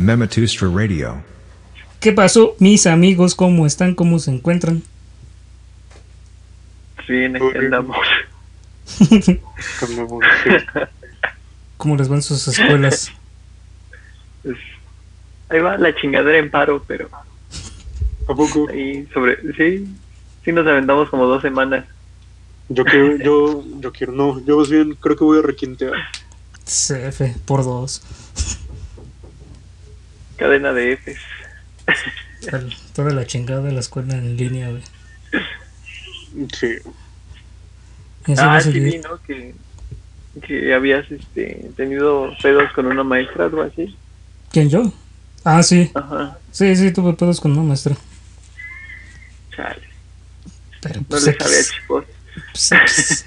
Mematustra Radio. ¿Qué pasó, mis amigos? ¿Cómo están? ¿Cómo se encuentran? Bien, andamos. ¿Cómo les van sus escuelas? Pues, ahí va la chingadera en paro, pero ¿A poco? ahí sobre... Sí, sí nos aventamos como dos semanas. Yo quiero, yo, yo quiero, no, yo más bien creo que voy a requintear. CF, por dos. Cadena de Fs. El- Toda la chingada de la escuela en línea, güey. Sí. Ah, a sí vi, ¿no? Que, que habías este, tenido pedos con una maestra o algo así. ¿Quién yo? Ah, sí. Ajá, Sí, sí, tuve pedos con una maestra. chale. Pero No pues, le sabía X, chipos. pues, X.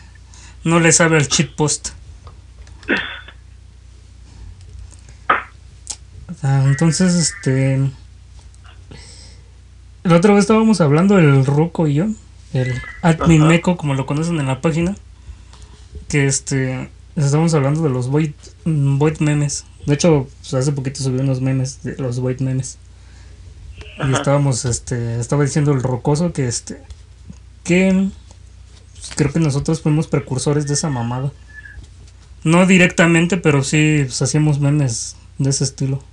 no le sabe al cheat post. Ah, entonces, este. La otra vez estábamos hablando el Ruco y yo, el admin meco, como lo conocen en la página, que este. Estábamos hablando de los void, mm, void memes. De hecho, pues, hace poquito subí unos memes de los void memes. Y estábamos, este, estaba diciendo el rocoso que este, que pues, creo que nosotros fuimos precursores de esa mamada. No directamente, pero sí pues, hacíamos memes de ese estilo.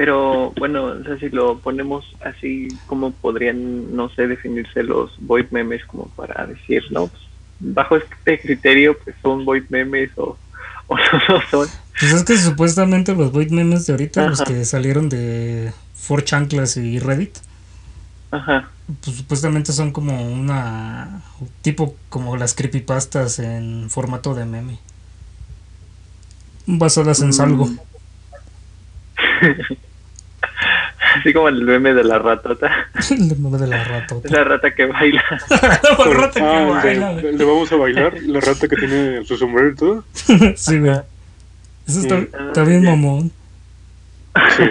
Pero bueno, o sea, si lo ponemos así, ¿cómo podrían, no sé, definirse los void memes como para decir, no? Pues, bajo este criterio, pues son void memes o, o no lo son. Pues es que supuestamente los void memes de ahorita, los que salieron de 4chanclas y Reddit, Ajá. pues supuestamente son como una tipo como las creepypastas en formato de meme. Basadas en Mm. salgo. Así como el meme de la ratota. El meme de la ratota. Es la rata que baila. La rata que Ah, baila, de vamos a bailar, la rata que tiene su sombrero y todo. Sí, güey. Eso está, Sí. está bien mamón. Sí.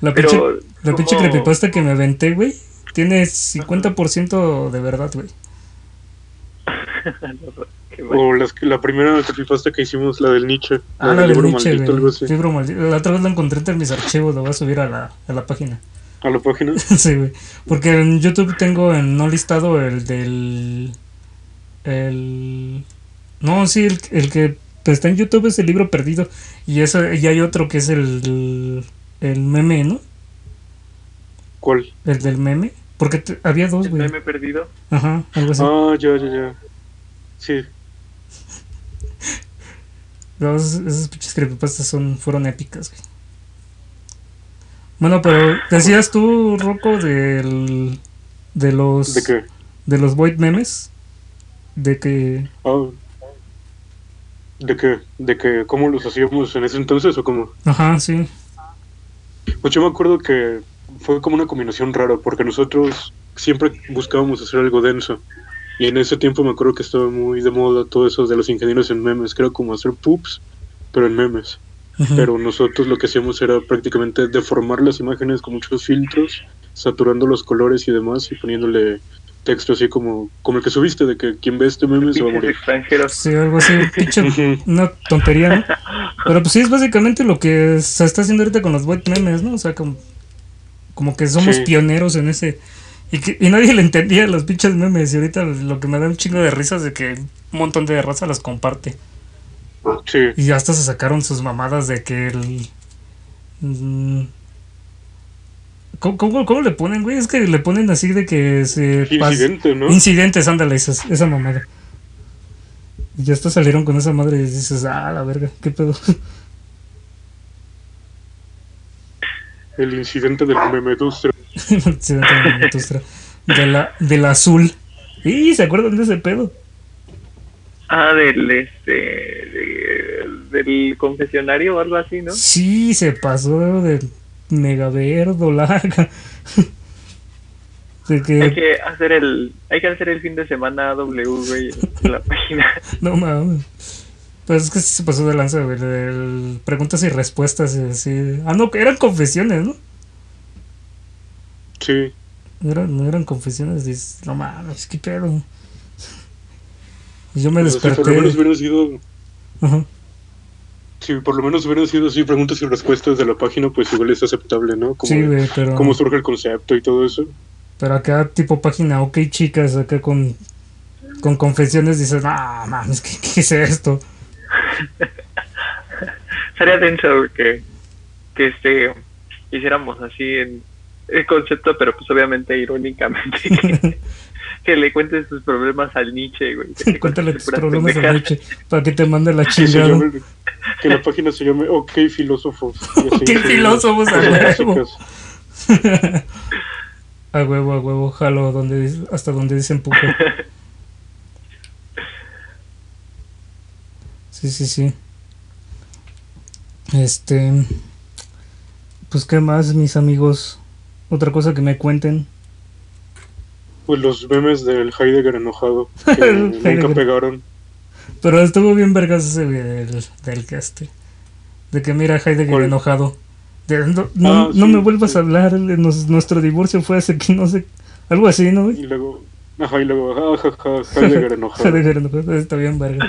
La pinche, la pinche creepypasta que me aventé, güey, tiene 50% de verdad, güey. O las, que- la primera creepypasta que hicimos, la del Nietzsche. Ah, la la del libro Nietzsche, maldito, algo güey. así. Libro maldito. La otra vez la encontré entre mis archivos, lo voy a subir a la, a la página. A la página. sí, güey. Porque en YouTube tengo en no listado el del... El... No, sí, el, el que está en YouTube es el libro perdido. Y, eso, y hay otro que es el, el meme, ¿no? ¿Cuál? El del meme. Porque te- había dos, El güey. meme perdido. Ajá, algo así. Ah, ya, ya, ya. Sí. Esas, esas pinches creepypastas son, fueron épicas, güey. Bueno, pero decías tú, Rocco, del, de los ¿De qué? de los void memes, de que Ah. ¿De qué? ¿De que cómo los hacíamos en ese entonces o cómo? ajá, sí, Pues yo me acuerdo que fue como una combinación rara, porque nosotros siempre buscábamos hacer algo denso. Y en ese tiempo me acuerdo que estaba muy de moda todo eso de los ingenieros en memes, que era como hacer poops, pero en memes. ujú, Pero nosotros lo que hacíamos era prácticamente deformar las imágenes con muchos filtros, saturando los colores y demás, y poniéndole texto así como, como el que subiste, de que quien ve este meme se va a morir. extranjeros. sí, algo así, pinche, una tontería, ¿no? Pero pues sí es básicamente lo que se está haciendo ahorita con los void memes, ¿no? O sea, como, como que somos Sí. pioneros en ese y, que, y nadie le entendía los pinches memes. Y ahorita lo que me da un chingo de risas de que un montón de raza los comparte. Sí. Y hasta se sacaron sus mamadas de que el. Mm, ¿cómo, ¿Cómo, cómo, le ponen, güey? Es que le ponen así de que se. Incidente, ¿no? Incidentes, ándale, esa, esa mamada. Y hasta salieron con esa madre y dices, ah, la verga, qué pedo. El incidente del meme 2 de la de del azul. Y se acuerdan de ese pedo. Ah, del este. de- del confesionario o algo así, ¿no? Sí, se pasó de megaverdo, larga. de Hay que, hacer el. Hay que hacer el fin de semana W, güey, en la página. no mames. Pues es que se pasó de lanza, güey. del preguntas y respuestas y así. Ah, no, eran confesiones, ¿no? Sí, No eran, no eran confesiones. Dices, no mames, qué pedo. Y yo me Pues, si por lo desperté. menos hubiera sido Ajá. Si por lo menos hubieran sido así preguntas y respuestas de la página, pues igual es aceptable, ¿no? Como Sí, güey, pero. cómo surge el concepto y todo eso. Pero acá, tipo página, ok, chicas, acá con. Con confesiones dices, ah, mames, ¿qué, ¿qué es esto? Sería denso que, que este hiciéramos así en el concepto, pero pues obviamente irónicamente que, que le cuentes tus problemas al Nietzsche, güey. que Cuéntale tus problemas a pendejadas. Nietzsche para que te mande la chingada. llame- que la página se llame OK Filósofos. y así, ¿Qué sí, filósofos a huevo? A huevo, a huevo, jalo donde, hasta donde dicen pujo. Sí, sí, sí. Este. Pues, ¿qué más, mis amigos? Otra cosa que me cuenten. Pues los memes del Heidegger enojado que Heidegger. nunca pegaron. Pero estuvo bien vergas ese del, del que este. De que mira Heidegger ¿Cuál? enojado. De, no no, Ah, no sí, me vuelvas sí. a hablar. de nos- nuestro divorcio fue hace que no sé. Algo así, ¿no? Y luego, ajá, y luego, ja, ja, ja, Heidegger enojado. Heidegger enojado. Está bien verga.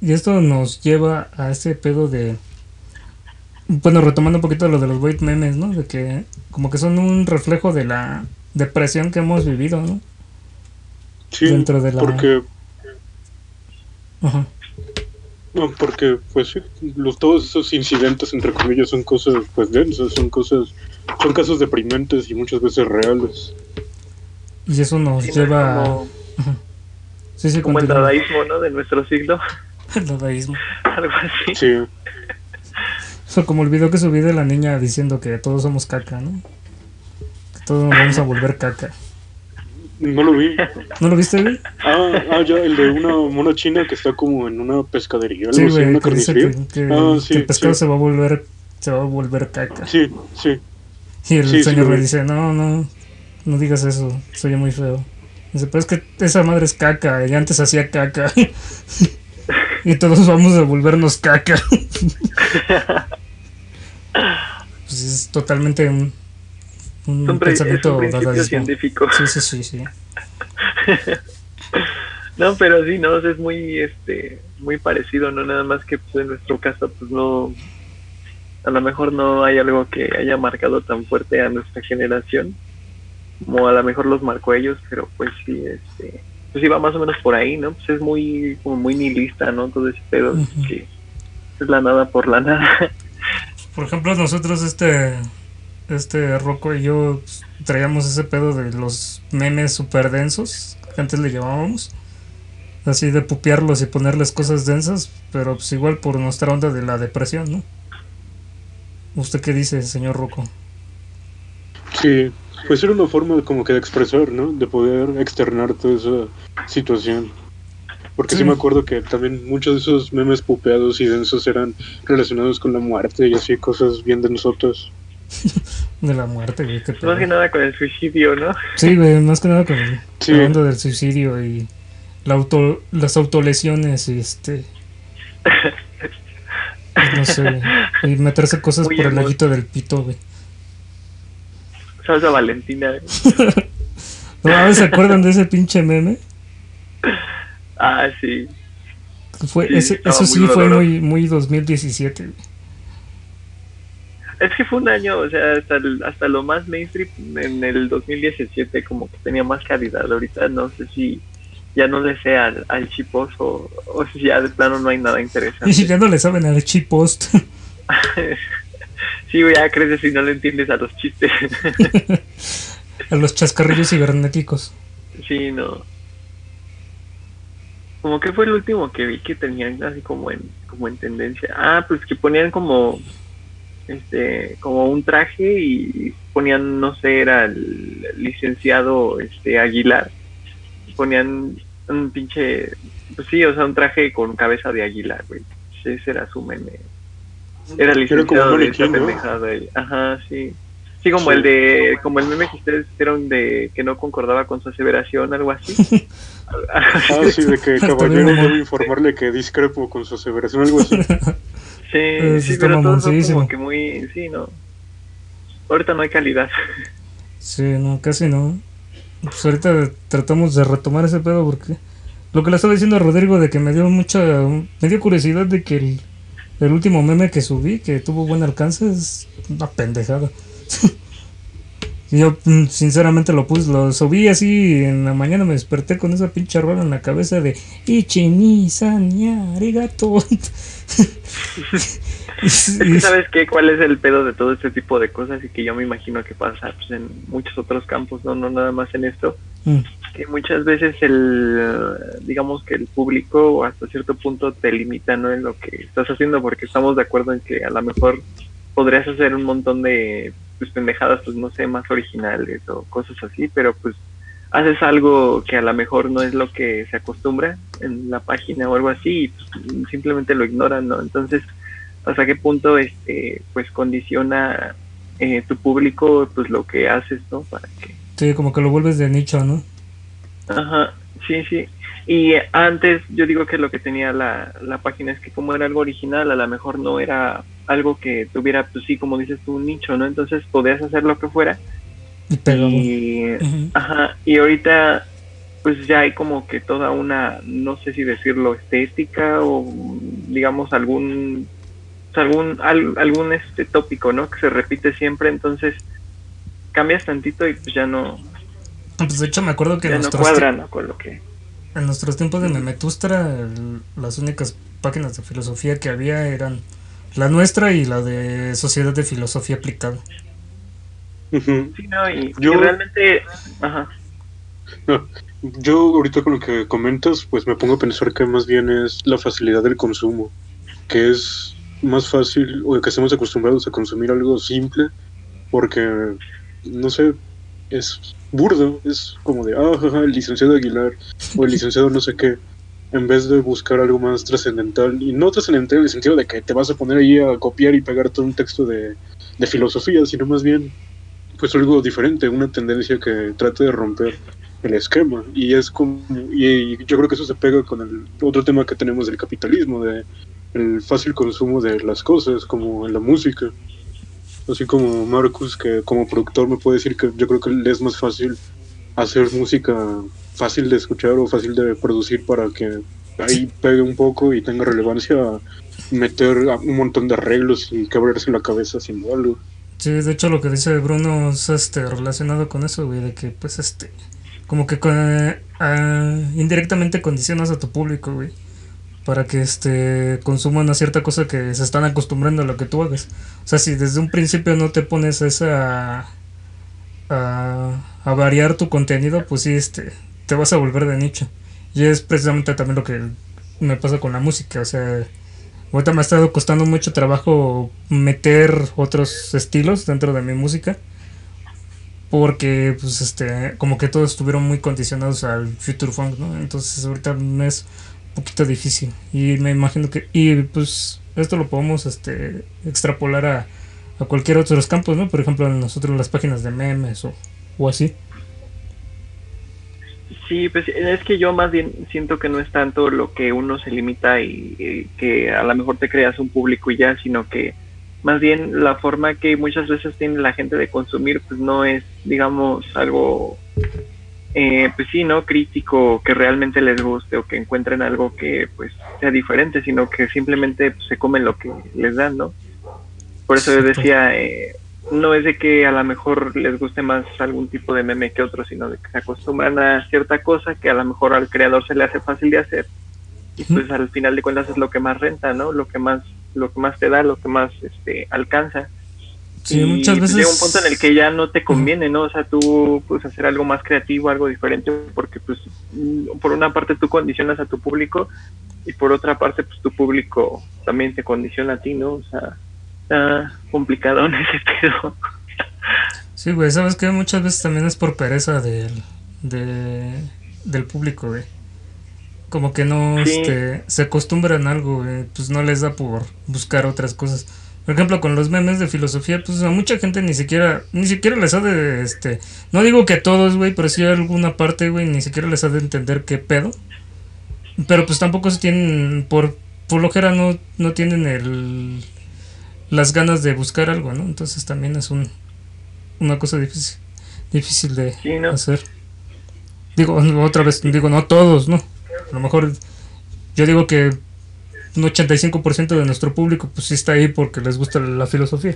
Y esto nos lleva a ese pedo de. Bueno, retomando un poquito lo de los white memes, ¿no? De que como que son un reflejo de la depresión que hemos vivido, ¿no? Sí, Dentro de la- porque, Ajá. no, porque, pues sí, los, todos esos incidentes, entre comillas, son cosas, pues, densas, son cosas, son casos deprimentes y muchas veces reales. Y eso nos Sí, lleva a. como, Sí, sí, como el dadaísmo, ¿no? De nuestro siglo, El dadaísmo. algo así. Sí, sea, como el video que subí de la niña diciendo que todos somos caca, ¿no? Que todos nos vamos a volver caca. no lo vi. ¿No lo viste, güey? Ah, ah, ya, el de una mona china que está como en una pescadería, Sí, güey, una que dice carnicería. que, que- Ah, que el pescado sí. se va a volver se va a volver caca. Sí, sí. Y el Sí, señor le dice, no, no, no digas eso, soy muy feo. Dice, pero es que esa madre es caca, y antes hacía caca. y todos vamos a volvernos caca. pues es totalmente un, un es pensamiento un científico. Sí, sí, sí, sí. No, pero sí, no, es muy, este, muy parecido, no nada más que pues, en nuestro caso, pues no, a lo mejor no hay algo que haya marcado tan fuerte a nuestra generación, como a lo mejor los marcó ellos, pero pues sí, este, pues sí va más o menos por ahí, ¿no? Pues es muy, como muy nihilista, ¿no? Todo ese pedo, que es la nada por la nada. Por ejemplo, nosotros, este, este Rocco y yo traíamos ese pedo de los memes super densos, que antes le llamábamos. Así de pupearlos y ponerles cosas densas, pero pues igual por nuestra onda de la depresión, ¿no? ¿Usted qué dice, señor Rocco? Sí, pues era una forma como que de expresar, ¿no? De poder externar toda esa situación. Porque sí. Sí. me acuerdo que también muchos de esos memes pupeados y densos eran relacionados con la muerte y así cosas bien densotas. De la muerte, güey. Más que nada con el suicidio, ¿no? Sí, güey, más que nada con el Sí. la onda del suicidio y la auto, las autolesiones y este... No sé, y meterse cosas Muy por el ojito del pito, güey. Salsa Valentina. ¿No ¿Se acuerdan de ese pinche meme? Ah, sí. Fue, Sí, ese- eso muy sí fue doloroso. muy, muy 2017. güey. Es que fue un año, o sea, hasta, el- hasta lo más mainstream en el 2017 como que tenía más calidad. Ahorita no sé si ya no le sé al, al chipos o, si ya de plano no hay nada Y interesante. ya no le saben al chip post. sí, güey, ya creces y no le entiendes a los chistes. a los chascarrillos cibernéticos. sí, no. Como que fue el último que vi que tenían así como en, como en tendencia. Ah, pues que ponían como este como un traje y ponían no sé era el licenciado este Aguilar ponían un pinche pues sí o sea un traje con cabeza de águila güey ese era su meme era como licenciado un de esa maniquí, ¿no? pendejada ajá sí sí como Sí. el de como el meme que ustedes hicieron de que no concordaba con su aseveración algo así Ah, sí, de que caballero debe informarle que discrepo con su aseveración, algo así. Sí, sí pero todos son como que muy, sí, no. Ahorita no hay calidad. Sí, no, casi no. Pues ahorita tratamos de retomar ese pedo porque lo que le estaba diciendo a Rodrigo de que me dio mucha, me dio curiosidad de que el, el último meme que subí, que tuvo buen alcance, es una pendejada. Yo mm, sinceramente lo puse, lo subí así en la mañana me desperté con esa pinche rola en la cabeza de Ichini Arigato. Sabes qué, cuál es el pedo de todo este tipo de cosas y que yo me imagino que pasa pues, en muchos otros campos, no, no nada más en esto, Mm. que muchas veces el, digamos que el público hasta cierto punto te limita ¿no? en lo que estás haciendo porque estamos de acuerdo en que a lo mejor podrías hacer un montón de pues, pendejadas, pues no sé, más originales o cosas así, pero pues haces algo que a lo mejor no es lo que se acostumbra en la página o algo así y pues, simplemente lo ignoran, ¿no? Entonces, ¿hasta qué punto este pues condiciona eh, tu público pues lo que haces, ¿no? Para que Sí, como que lo vuelves de nicho, ¿no? Ajá, sí, sí. Y antes yo digo que lo que tenía la, la página es que como era algo original, a lo mejor no era algo que tuviera, pues sí, como dices tú, un nicho, ¿no? Entonces podías hacer lo que fuera. Y pegaba. Y, ajá, y ahorita pues ya hay como que toda una, no sé si decirlo, estética o digamos algún algún al- algún este tópico, ¿no? Que se repite siempre, entonces cambias tantito y pues ya no, Pues de hecho me acuerdo que ya no cuadra, ¿no? Con lo que en nuestros tiempos de Memetustra las únicas páginas de filosofía que había eran la nuestra y la de Sociedad de Filosofía Aplicada. Ujú. Sí, no, y, Yo- y realmente, ajá, No, yo ahorita con lo que comentas, pues me pongo a pensar que más bien es la facilidad del consumo, que es más fácil o que estemos acostumbrados a consumir algo simple, porque, no sé, es burdo, es como de, ah, jaja, el licenciado Aguilar o el licenciado no sé qué, en vez de buscar algo más trascendental, y no trascendental en el sentido de que te vas a poner ahí a copiar y pegar todo un texto de, de filosofía, sino más bien, pues algo diferente, una tendencia que trate de romper el esquema. Y es como y, yo creo que eso se pega con el otro tema que tenemos del capitalismo de el fácil consumo de las cosas como en la música. Así como Marcus que como productor me puede decir que yo creo que le es más fácil hacer música fácil de escuchar o fácil de producir para que ahí pegue un poco y tenga relevancia meter un montón de arreglos y quebrarse la cabeza haciendo algo Sí, de hecho lo que dice Bruno es este, relacionado con eso, güey, de que pues este, como que ah, indirectamente condicionas a tu público, güey, para que este consuman una cierta cosa que se están acostumbrando a lo que tú hagas. O sea, si desde un principio no te pones esa a, a variar tu contenido, pues sí, este, te vas a volver de nicho. Y es precisamente también lo que me pasa con la música, o sea, Ahorita me ha estado costando mucho trabajo meter otros estilos dentro de mi música. Porque, pues, este, como que todos estuvieron muy condicionados al Future Funk, ¿no? Entonces, ahorita me es un poquito difícil. Y me imagino que, y pues, esto lo podemos, este, extrapolar a, a cualquier otro campos, ¿no? Por ejemplo, nosotros las páginas de memes o, o así. Sí, pues es que yo más bien siento que no es tanto lo que uno se limita y, y que a lo mejor te creas un público y ya, sino que más bien la forma que muchas veces tiene la gente de consumir, pues no es, digamos, algo, eh, pues sí, ¿no? Crítico, que realmente les guste o que encuentren algo que pues sea diferente, sino que simplemente pues, se comen lo que les dan, ¿no? Por eso yo decía, eh, no es de que a lo mejor les guste más algún tipo de meme que otro, sino de que se acostumbran a cierta cosa que a lo mejor al creador se le hace fácil de hacer y pues al final de cuentas es lo que más renta, ¿no? Lo que más lo que más te da, lo que más este alcanza. Sí, y muchas pues, veces. llega un punto en el que ya no te conviene, ¿no? O sea, tú pues hacer algo más creativo, algo diferente, porque pues mm, por una parte tú condicionas a tu público y por otra parte pues tu público también te condiciona a ti, ¿no? O sea, está complicado en ese pedo. Sí, güey, ¿sabes qué? Muchas veces también es por pereza del, de, del público, güey. Como que no Sí. este, se acostumbran a algo, güey, pues no les da por buscar otras cosas. Por ejemplo, con los memes de filosofía, pues a mucha gente ni siquiera, ni siquiera les ha de, este, no digo que a todos, güey, pero sí a alguna parte, güey, ni siquiera les ha de entender qué pedo. Pero pues tampoco se tienen, por, por lojera no, no tienen el, las ganas de buscar algo, ¿no? Entonces también es un, una cosa difícil, difícil de Sí, ¿no? hacer. Digo, otra vez, digo, no todos, ¿no? A lo mejor yo digo que un 85% de nuestro público pues sí está ahí porque les gusta la filosofía.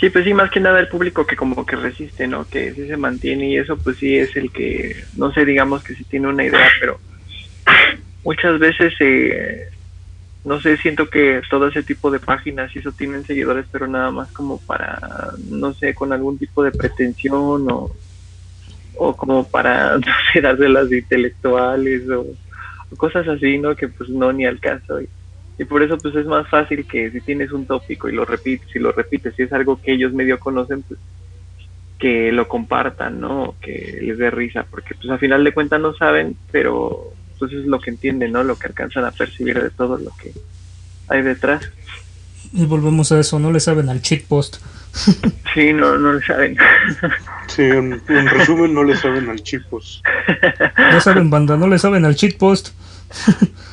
Sí, pues sí, más que nada el público que como que resiste, ¿no? Que sí se mantiene y eso pues sí es el que, no sé, digamos que sí tiene una idea, pero muchas veces, eh, no sé, siento que todo ese tipo de páginas y eso tienen seguidores, pero nada más como para, no sé, con algún tipo de pretensión o, o como para, no sé, las intelectuales o, cosas así, ¿no? Que pues no ni al caso. Y, y por eso pues es más fácil que si tienes un tópico y lo repites y lo repites, si es algo que ellos medio conocen, pues que lo compartan, ¿no? Que les dé risa, porque pues a final de cuentas no saben, pero pues es lo que entienden, ¿no? Lo que alcanzan a percibir de todo lo que hay detrás. Y volvemos a eso, no le saben al cheat post. sí, no, no le saben. sí, en, en, resumen no le saben al cheat post. No saben banda, no le saben al cheat post.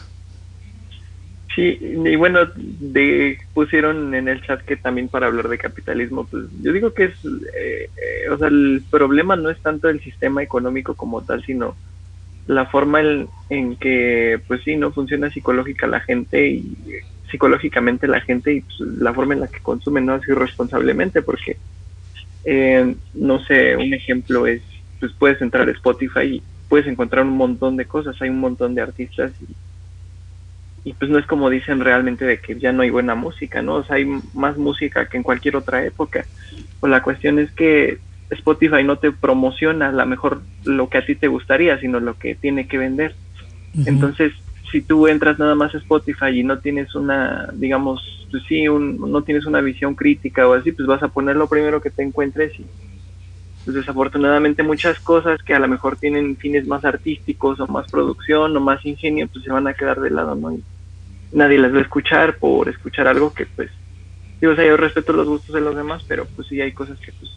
Sí, y bueno, de, pusieron en el chat que también para hablar de capitalismo, pues yo digo que es, eh, eh, o sea, el problema no es tanto el sistema económico como tal, sino la forma en, en, que, pues sí, no funciona psicológica la gente y psicológicamente la gente y pues, la forma en la que consume no es irresponsablemente, porque, eh, no sé, un ejemplo es, pues puedes entrar a Spotify y puedes encontrar un montón de cosas, hay un montón de artistas y pues no es como dicen realmente de que ya no hay buena música, ¿no? O sea, hay más música que en cualquier otra época. Pues la cuestión es que Spotify no te promociona a lo mejor lo que a ti te gustaría, sino lo que tiene que vender. Entonces, si tú entras nada más a Spotify y no tienes una, digamos, pues sí, un, no tienes una visión crítica o así, pues vas a poner lo primero que te encuentres y pues desafortunadamente muchas cosas que a lo mejor tienen fines más artísticos o más producción o más ingenio, pues se van a quedar de lado, ¿no? Y nadie las va a escuchar por escuchar algo que pues, digo, o sea, yo respeto los gustos de los demás, pero pues sí hay cosas que pues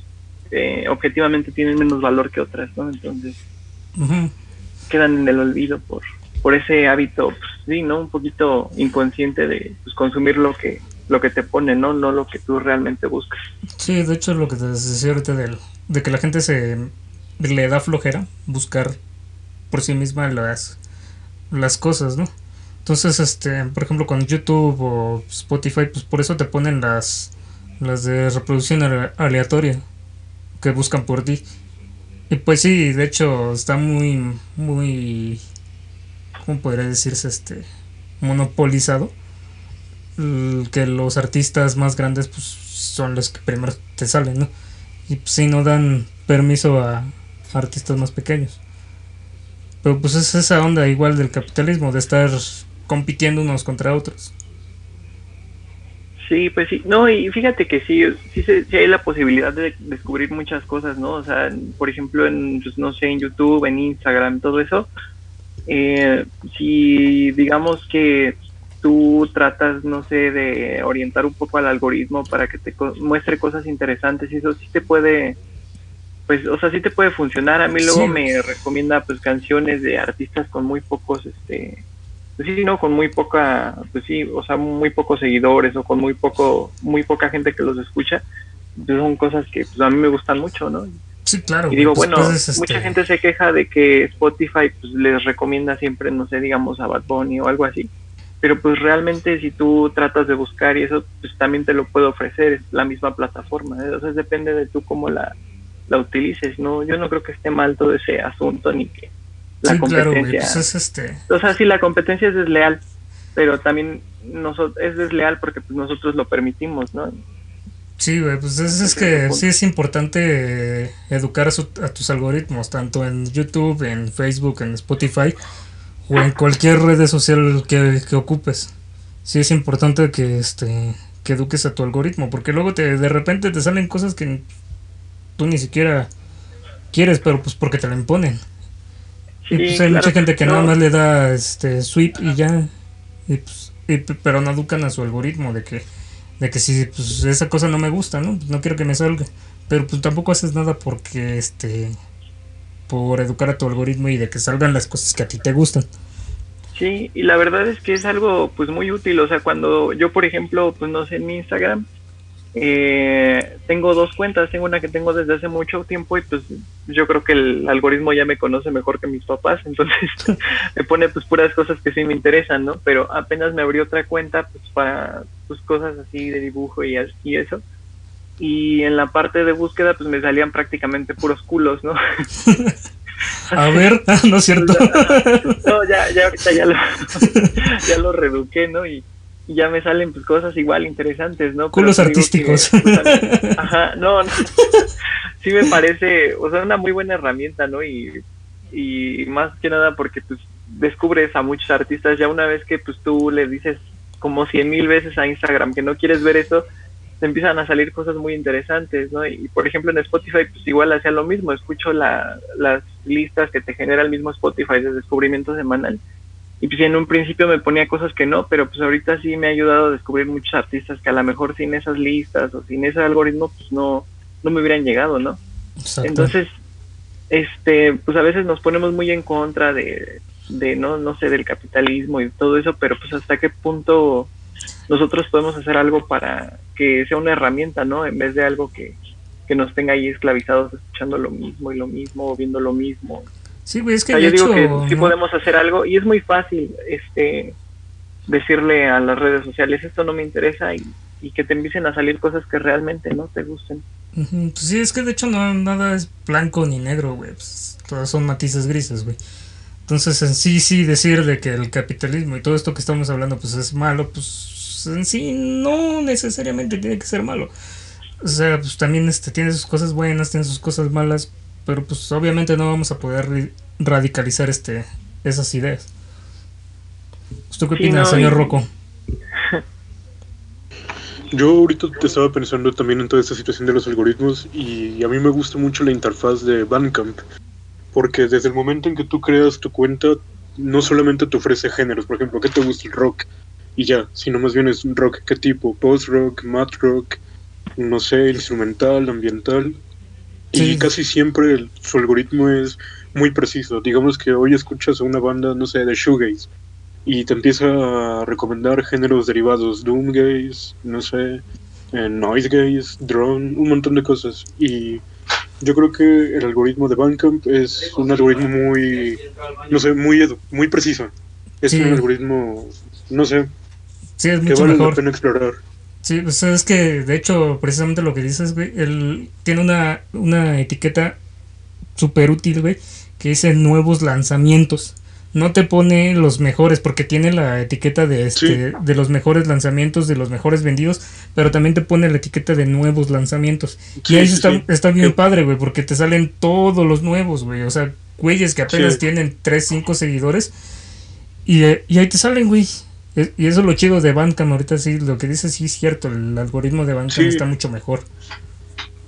eh, objetivamente tienen menos valor que otras, ¿no? Entonces quedan en el olvido por, por ese hábito, pues, sí, ¿no? Un poquito inconsciente de pues, consumir lo que lo que te pone, ¿no? No lo que tú realmente buscas. Sí, de hecho lo que te decía ahorita del de que la gente se le da flojera buscar por sí misma las, las cosas, ¿no? Entonces, este, por ejemplo, con YouTube o Spotify, pues por eso te ponen las, las de reproducción aleatoria que buscan por ti. Y pues sí, de hecho está muy, muy, ¿cómo podría decirse? Este, monopolizado. Que los artistas más grandes, pues son los que primero te salen, ¿no? y pues no dan permiso a, artistas más pequeños. Pero pues es esa onda igual del capitalismo, de estar compitiendo unos contra otros. Sí, pues sí, no, y fíjate que sí, sí, sí, hay la posibilidad de descubrir muchas cosas, ¿no? O sea, por ejemplo, en, pues, no sé, en YouTube, en Instagram, todo eso, eh, si digamos que tú tratas, no sé, de orientar un poco al algoritmo para que te muestre cosas interesantes y eso sí te puede, pues, o sea, sí te puede funcionar. A mí luego me recomienda, pues, canciones de artistas con muy pocos, este, pues sí, no, con muy poca, pues sí, o sea, muy pocos seguidores o con muy poco, muy poca gente que los escucha. Entonces son cosas que, pues, a mí me gustan mucho, ¿no? Sí, claro. Y digo, bueno, este mucha gente se queja de que Spotify pues, les recomienda siempre, no sé, digamos a Bad Bunny o algo así pero pues realmente si tú tratas de buscar y eso, pues también te lo puedo ofrecer, es la misma plataforma, ¿eh? entonces depende de tú cómo la, la utilices, ¿no? Yo no creo que esté mal todo ese asunto ni que la competencia... Pues este... O sea, sí, la competencia es desleal, pero también nosotros, es desleal porque pues nosotros lo permitimos, ¿no? Sí, güey, pues es, es que sí es importante educar a, a, tus algoritmos, tanto en YouTube, en Facebook, en Spotify, o en cualquier red social que, ocupes. Sí es importante que este que eduques a tu algoritmo, porque luego te de repente te salen cosas que tú ni siquiera quieres, pero pues porque te lo imponen. Y pues hay mucha gente que nada más le da este sweep y ya. Y pues pero no educan a su algoritmo de que de que si pues esa cosa no me gusta, ¿no? Pues no quiero que me salga, pero pues tampoco haces nada porque este por educar a tu algoritmo y de que salgan las cosas que a ti te gustan. Sí, y la verdad es que es algo pues muy útil, o sea, cuando yo por ejemplo, pues no sé, en mi Instagram, eh, tengo dos cuentas, tengo una que tengo desde hace mucho tiempo y pues yo creo que el algoritmo ya me conoce mejor que mis papás, entonces me pone pues puras cosas que sí me interesan, ¿no? Pero apenas me abrió otra cuenta pues para pues cosas así de dibujo y, y eso. Y en la parte de búsqueda pues me salían prácticamente puros culos, ¿no? A ver, no es cierto. no, ya, ya ahorita ya lo, ya lo reduqué, ¿no? Y y ya me salen pues cosas igual interesantes, ¿no? Culos artísticos. Pues, ajá, no, no, sí me parece, o sea, una muy buena herramienta, ¿no? Y, y más que nada porque pues descubres a muchos artistas ya una vez que pues tú le dices como cien mil veces a Instagram que no quieres ver eso, te empiezan a salir cosas muy interesantes, ¿no? Y por ejemplo en Spotify pues igual hacía lo mismo, escucho la, las listas que te genera el mismo Spotify de descubrimiento semanal y pues en un principio me ponía cosas que no, pero pues ahorita sí me ha ayudado a descubrir muchos artistas que a lo mejor sin esas listas o sin ese algoritmo pues no, no me hubieran llegado, ¿no? Entonces, este, pues a veces nos ponemos muy en contra de, de no, no sé, del capitalismo y todo eso, pero pues hasta qué punto nosotros podemos hacer algo para que sea una herramienta, ¿no? En vez de algo que, que nos tenga ahí esclavizados escuchando lo mismo y lo mismo, o viendo lo mismo. Sí, güey, es que yo digo que sí podemos hacer algo y es muy fácil este decirle a las redes sociales esto no me interesa y, que te empiecen a salir cosas que realmente no te gusten. Pues sí, es que de hecho no nada es blanco ni negro, güey, pues, todas son matices grises, güey. Entonces, en sí, sí, decir de que el capitalismo y todo esto que estamos hablando, pues es malo, pues en sí no necesariamente tiene que ser malo. O sea, pues también este, tiene sus cosas buenas, tiene sus cosas malas, pero pues obviamente no vamos a poder radicalizar este esas ideas. ¿Usted qué opina, señor Rocco? Yo ahorita te estaba pensando también en toda esta situación de los algoritmos y a mí me gusta mucho la interfaz de Bandcamp, porque desde el momento en que tú creas tu cuenta, no solamente te ofrece géneros, por ejemplo, ¿qué te gusta el rock? Y ya, sino más bien es rock, ¿qué tipo? Post-rock, mat rock, no sé, instrumental, ambiental, y casi siempre su algoritmo es muy preciso. Digamos que hoy escuchas a una banda, no sé, de shoegaze y te empieza a recomendar géneros derivados, doomgaze, no sé, eh, noise gaze, drone, un montón de cosas. Y yo creo que el algoritmo de Bandcamp es un algoritmo muy, no sé, muy muy preciso. Es un algoritmo, no sé, que vale la pena explorar. Sí, pues es que de hecho, precisamente lo que dices, güey, él tiene una, una etiqueta súper útil, güey, que dice nuevos lanzamientos. No te pone los mejores, porque tiene la etiqueta de este, de los mejores lanzamientos, de los mejores vendidos, pero también te pone la etiqueta de nuevos lanzamientos. y ahí está, está bien padre, güey, porque te salen todos los nuevos, güey. O sea, güeyes que apenas tienen 3, 5 seguidores. Y, y ahí te salen, güey. Y eso es lo chido de Bandcamp, ahorita sí, lo que dice sí es cierto, el algoritmo de Bandcamp está mucho mejor.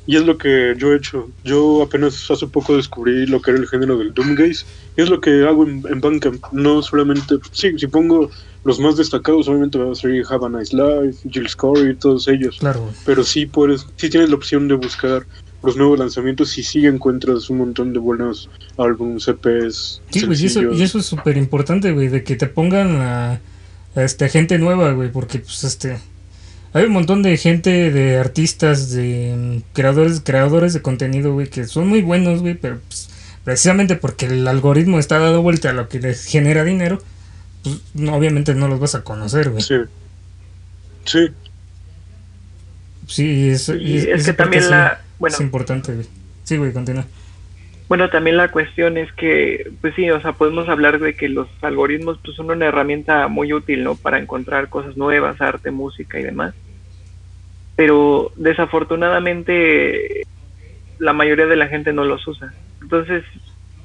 Y es lo que yo he hecho. Yo apenas hace poco descubrí lo que era el género del Doomgaze. Y es lo que hago en, en Bandcamp. No solamente. Sí, si pongo los más destacados, obviamente va a ser Have a Nice Life, Jill Corey, todos ellos. Claro. Pero sí puedes. Sí tienes la opción de buscar los nuevos lanzamientos y sí encuentras un montón de buenos álbumes, EPs. Sí, pues y eso, y eso es súper importante, güey, de que te pongan a este, gente nueva, güey, porque pues este hay un montón de gente, de artistas, de mm, creadores, creadores de contenido, güey, que son muy buenos, güey, pero pues, precisamente porque el algoritmo está dado vuelta a lo que les genera dinero, pues obviamente no los vas a conocer, güey. Sí. Sí. Sí, es, es, que también la, bueno, es importante, güey. Sí, güey, continúa. Bueno, también la cuestión es que, pues sí, o sea, podemos hablar de que los algoritmos pues, son una herramienta muy útil, ¿no? Para encontrar cosas nuevas, arte, música y demás. Pero desafortunadamente la mayoría de la gente no los usa. Entonces,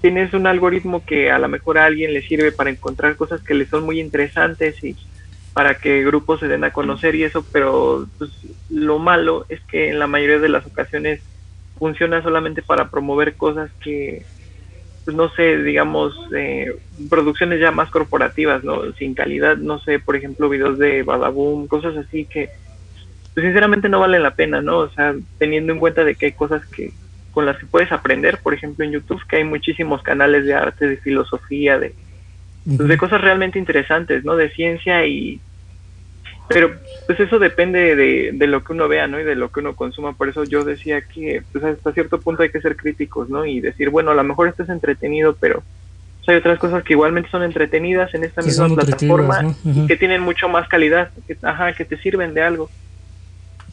tienes un algoritmo que a lo mejor a alguien le sirve para encontrar cosas que le son muy interesantes y para que grupos se den a conocer y eso, pero pues, lo malo es que en la mayoría de las ocasiones funciona solamente para promover cosas que, pues no sé, digamos, eh, producciones ya más corporativas, ¿no? Sin calidad, no sé, por ejemplo, videos de Badaboom, cosas así que, pues sinceramente no valen la pena, ¿no? O sea, teniendo en cuenta de que hay cosas que con las que puedes aprender, por ejemplo, en YouTube, que hay muchísimos canales de arte, de filosofía, de, pues, de cosas realmente interesantes, ¿no? De ciencia y Pero pues eso depende de, de, lo que uno vea, ¿no? Y de lo que uno consuma. Por eso yo decía que pues hasta cierto punto hay que ser críticos, ¿no? Y decir, bueno, a lo mejor esto es entretenido, pero pues, hay otras cosas que igualmente son entretenidas en esta misma plataforma que tienen mucho más calidad, que, ajá, que te sirven de algo.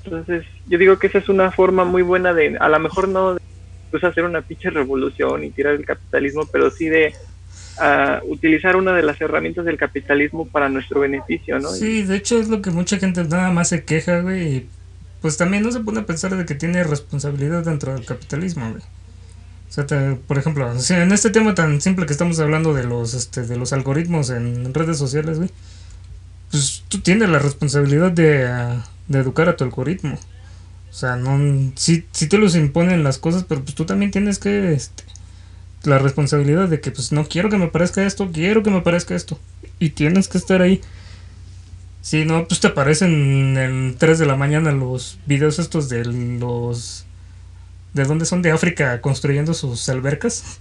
Entonces, yo digo que esa es una forma muy buena de, a lo mejor no pues hacer una pinche revolución y tirar el capitalismo, pero sí de a utilizar una de las herramientas del capitalismo para nuestro beneficio, ¿no? Sí, de hecho es lo que mucha gente nada más se queja, güey, y pues también no se pone a pensar de que tiene responsabilidad dentro del capitalismo, güey. O sea, por ejemplo, en este tema tan simple que estamos hablando de los este, de los algoritmos en redes sociales, güey, pues tú tienes la responsabilidad de, de educar a tu algoritmo. O sea, no sí, sí te los imponen las cosas, pero pues tú también tienes que este, la responsabilidad de que pues no quiero que me parezca esto, quiero que me parezca esto. Y tienes que estar ahí. Si no, pues te aparecen en 3 de la mañana los videos estos de los... ¿De dónde son? De África construyendo sus albercas.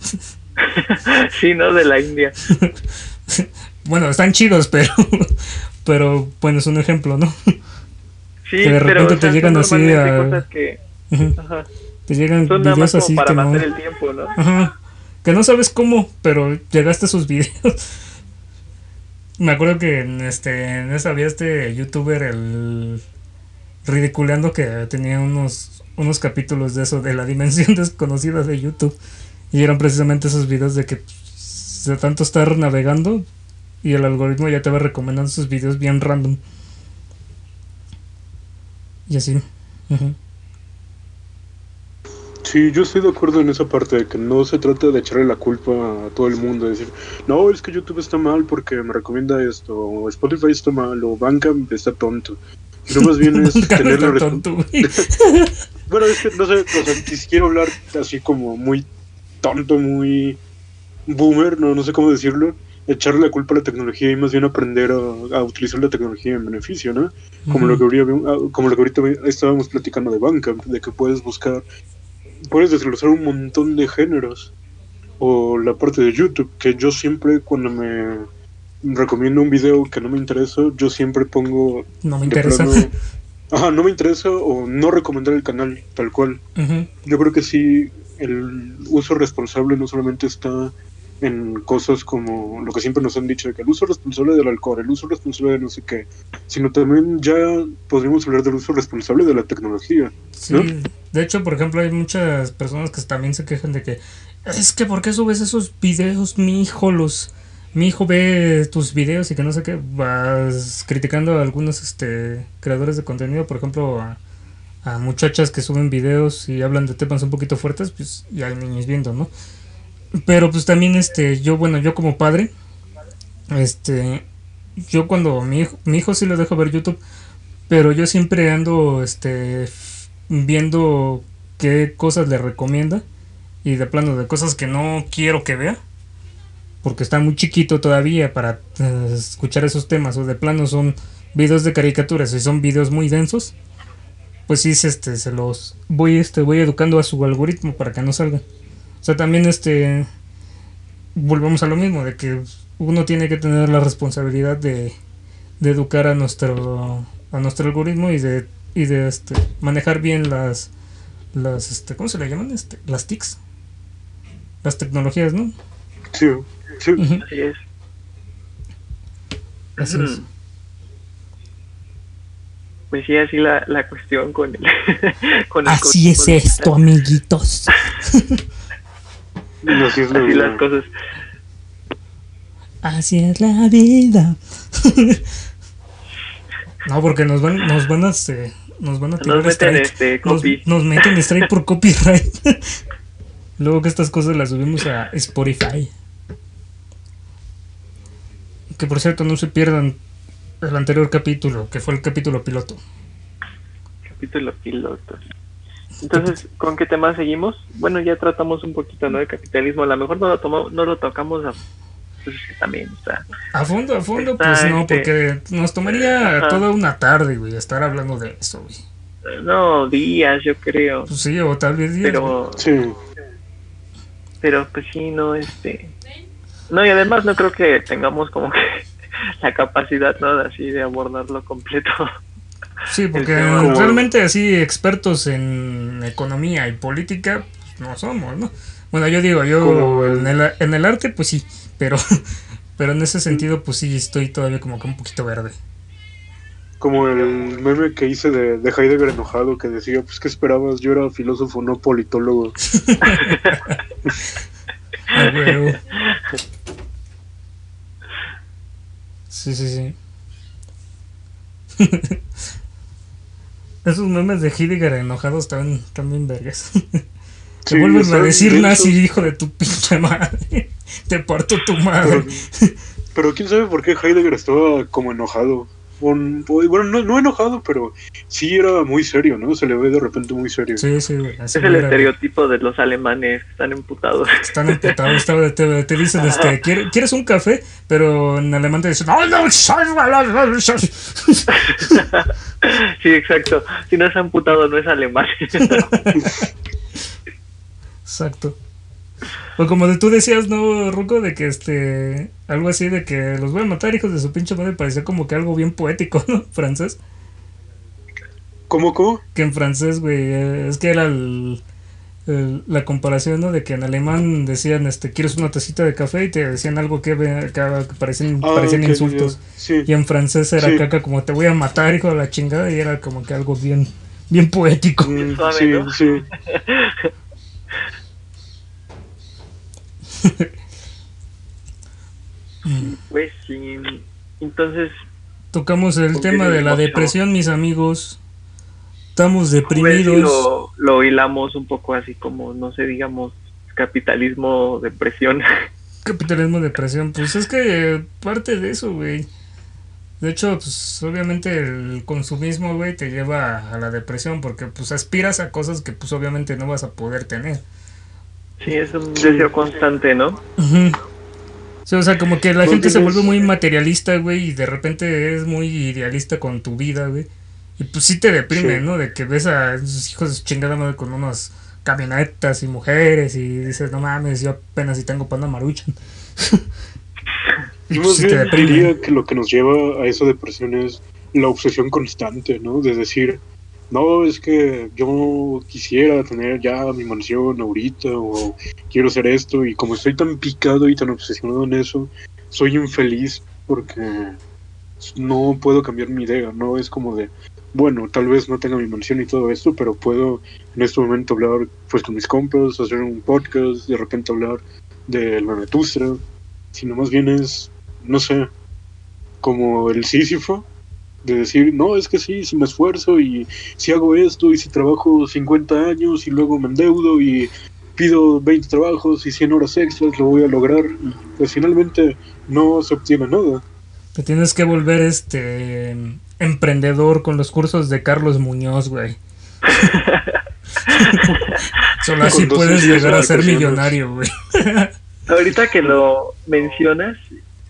sí, ¿no? De la India. bueno, están chidos, pero... Pero bueno, es un ejemplo, ¿no? Sí, que de repente te llegan así a... Que... Te llegan videos así para que no... el tiempo, ¿no? Que no sabes cómo, pero llegaste a sus videos. Me acuerdo que en este en esa había este youtuber el ridiculeando que tenía unos unos capítulos de eso de la dimensión desconocida de YouTube y eran precisamente esos videos de que pues, de tanto estar navegando y el algoritmo ya te va recomendando esos videos bien random. Y así. Sí, yo estoy de acuerdo en esa parte de que no se trata de echarle la culpa a todo el mundo, decir, no, es que YouTube está mal porque me recomienda esto, o Spotify está mal, o Bandcamp está tonto. Pero más bien es tener la Bueno, es que no sé, o sea, si quiero hablar así como muy tonto, muy boomer, no, no sé cómo decirlo, echarle la culpa a la tecnología y más bien aprender a, utilizar la tecnología en beneficio, ¿no? Como, lo que como lo que ahorita estábamos platicando de Bandcamp, de que puedes buscar puedes desglosar un montón de géneros. O la parte de YouTube, que yo siempre cuando me recomiendo un video que no me interesa, yo siempre pongo... No me interesa. ajá, no me interesa o no recomendar el canal tal cual. Yo creo que sí, el uso responsable no solamente está en cosas como lo que siempre nos han dicho, de que el uso responsable del alcohol, el uso responsable de no sé qué, sino también ya podríamos hablar del uso responsable de la tecnología. Sí, de hecho, por ejemplo, hay muchas personas que también se quejan de que es que ¿por qué subes esos videos? Mi hijo los... Mi hijo ve tus videos y que no sé qué, vas criticando a algunos este, creadores de contenido, por ejemplo, a, a muchachas que suben videos y hablan de temas un poquito fuertes, pues ya hay niños viendo, ¿no? Pero pues también este, yo, bueno, yo como padre, este, yo cuando mi hijo, mi hijo sí lo dejo ver YouTube, pero yo siempre ando, este, viendo qué cosas le recomienda y de plano de cosas que no quiero que vea porque está muy chiquito todavía para eh, escuchar esos temas o de plano son videos de caricaturas y son videos muy densos pues sí este se los voy este voy educando a su algoritmo para que no salgan o sea, también este volvemos a lo mismo, de que uno tiene que tener la responsabilidad de, de educar a nuestro a nuestro algoritmo y de y de este manejar bien las las este ¿cómo se le llaman? Este, las TICs. Las tecnologías, ¿no? Sí, sí. Así es. Así es. Pues sí, así la, la cuestión con el, con el Así es esto, amiguitos. Así, es las cosas. Así es la vida. no, porque nos van, nos van a este, nos van a tirar nos meten este, nos, meten strike por copyright. Luego que estas cosas las subimos a Spotify. Que por cierto no se pierdan el anterior capítulo, que fue el capítulo piloto. Capítulo piloto. Entonces, ¿con qué tema seguimos? Bueno, ya tratamos un poquito ¿no? de capitalismo. A lo mejor no lo, tomamos, no lo tocamos a, pues, también. a fondo, a fondo, pues no, este, porque nos tomaría toda una tarde, güey, estar hablando de eso, güey. No, días, yo creo. Pues sí, o tal vez días. Pero, pero pues sí, no, este. No, y además no creo que tengamos como que la capacidad, ¿no? De así de abordarlo completo. Sí, porque como- realmente así expertos en economía y política pues, no somos, ¿no? Bueno, yo digo, yo el- en el, en el arte pues sí, pero pero en ese sentido pues sí estoy todavía como que un poquito verde. Como el meme que hice de, de Heidegger enojado que decía, pues ¿qué esperabas? Yo era filósofo, no politólogo. Sí, sí, sí. Esos memes de Heidegger enojados también, también vergas. Te Sí, vuelven a decir nazi, hijo de tu pinche madre. Te parto tu madre. Pero, pero quién sabe por qué Heidegger estaba como enojado. Un- bueno, no, no enojado, pero sí era muy serio, ¿no? Se le ve de repente muy serio. Sí, sí, güey. así Es el era. estereotipo de los alemanes que están emputados. Están emputados, te, te dicen, este, "¿Quiere- ¿quieres un café? Pero en alemán te dicen, "Oh, no, sí, exacto. Si no es amputado, no es alemán. Exacto. O como de- tú decías, ¿no, Ruco? De que este. Algo así de que los voy a matar, hijos de su pinche madre. Parecía como que algo bien poético, ¿no? Francés. ¿Cómo, cómo? Que en francés, güey. eh, Es que era el- el- la comparación, ¿no? De que en alemán decían, este, ¿quieres una tacita de café? Y te decían algo que, que, que parecían, Ah, parecían ok, insultos. ya, Sí. Y en francés era Sí. caca como te voy a matar, hijo de la chingada. Y era como que algo bien, bien poético. Mm, Suave, sí, ¿no? sí. Pues sí. Entonces, Tocamos el ¿Con qué tema de la depresión, mis amigos. Estamos si deprimidos. lo, lo hilamos un poco así como, no sé, digamos, capitalismo, depresión. Capitalismo, depresión. Pues es que parte de eso, güey. De hecho, pues obviamente el consumismo, güey, te lleva a la depresión porque pues aspiras a cosas que pues obviamente no vas a poder tener. Sí, es un deseo constante, ¿no? Sí, o sea, como que la gente se vuelve muy materialista, güey, y de repente es muy idealista con tu vida, güey. Y pues sí te deprime, Sí. ¿no? De que ves a esos hijos de su chingada madre con unas camionetas y mujeres y dices, no mames, yo apenas si tengo panda maruchan. y Yo pues sí te deprime. diría que lo que nos lleva a esa depresión es la obsesión constante, ¿no? De decir, no, es que yo quisiera tener ya mi mansión ahorita o quiero hacer esto y como estoy tan picado y tan obsesionado en eso, soy infeliz porque no puedo cambiar mi idea, ¿no? Es como de, bueno, tal vez no tenga mi mansión y todo esto, pero puedo en este momento hablar pues con mis compas, hacer un podcast, de repente hablar del Mametustra, sino más bien es, no sé, como el Sísifo, de decir, no, es que sí, si me esfuerzo y si hago esto y si trabajo 50 años y luego me endeudo y pido 20 trabajos y 100 horas extras, lo voy a lograr y pues finalmente no se obtiene nada. Te tienes que volver este emprendedor con los cursos de Carlos Muñoz, güey. Solo así puedes llegar a ser millonario, güey. Ahorita que lo mencionas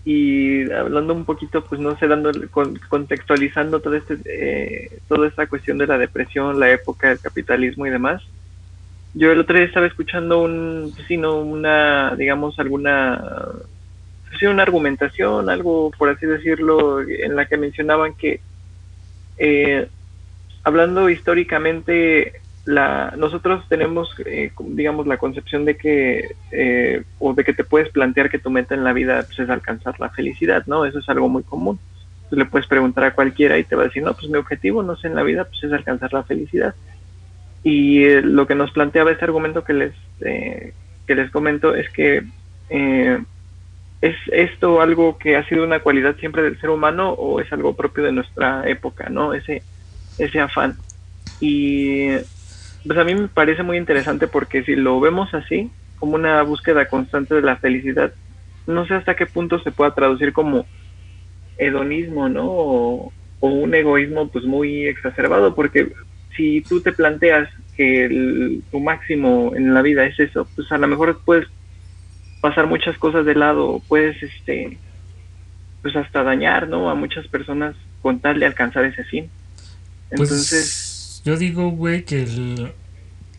y hablando un poquito, pues no sé, dando, con- contextualizando todo este, eh, toda esta cuestión de la depresión, la época del capitalismo y demás. Yo el otro día estaba escuchando un, pues sí, no, una, digamos, alguna, pues sí, una argumentación, algo por así decirlo, en la que mencionaban que, eh, hablando históricamente, la, nosotros tenemos, eh, digamos, la concepción de que, eh, o de que te puedes plantear que tu meta en la vida pues, es alcanzar la felicidad, ¿no? Eso es algo muy común. Tú le puedes preguntar a cualquiera y te va a decir, no, pues mi objetivo, no sé, en la vida, pues es alcanzar la felicidad. Y eh, lo que nos planteaba este argumento que les, eh, que les comento es que eh, ¿es esto algo que ha sido una cualidad siempre del ser humano o es algo propio de nuestra época, ¿no? Ese, ese afán. Y pues a mí me parece muy interesante porque si lo vemos así, como una búsqueda constante de la felicidad, no sé hasta qué punto se pueda traducir como hedonismo, ¿no? O, o un egoísmo pues muy exacerbado, porque si tú te planteas que el- tu máximo en la vida es eso, pues a lo mejor puedes pasar muchas cosas de lado, puedes este pues hasta dañar, ¿no? A muchas personas con tal de alcanzar ese fin. Pues Entonces, yo digo, güey, que el,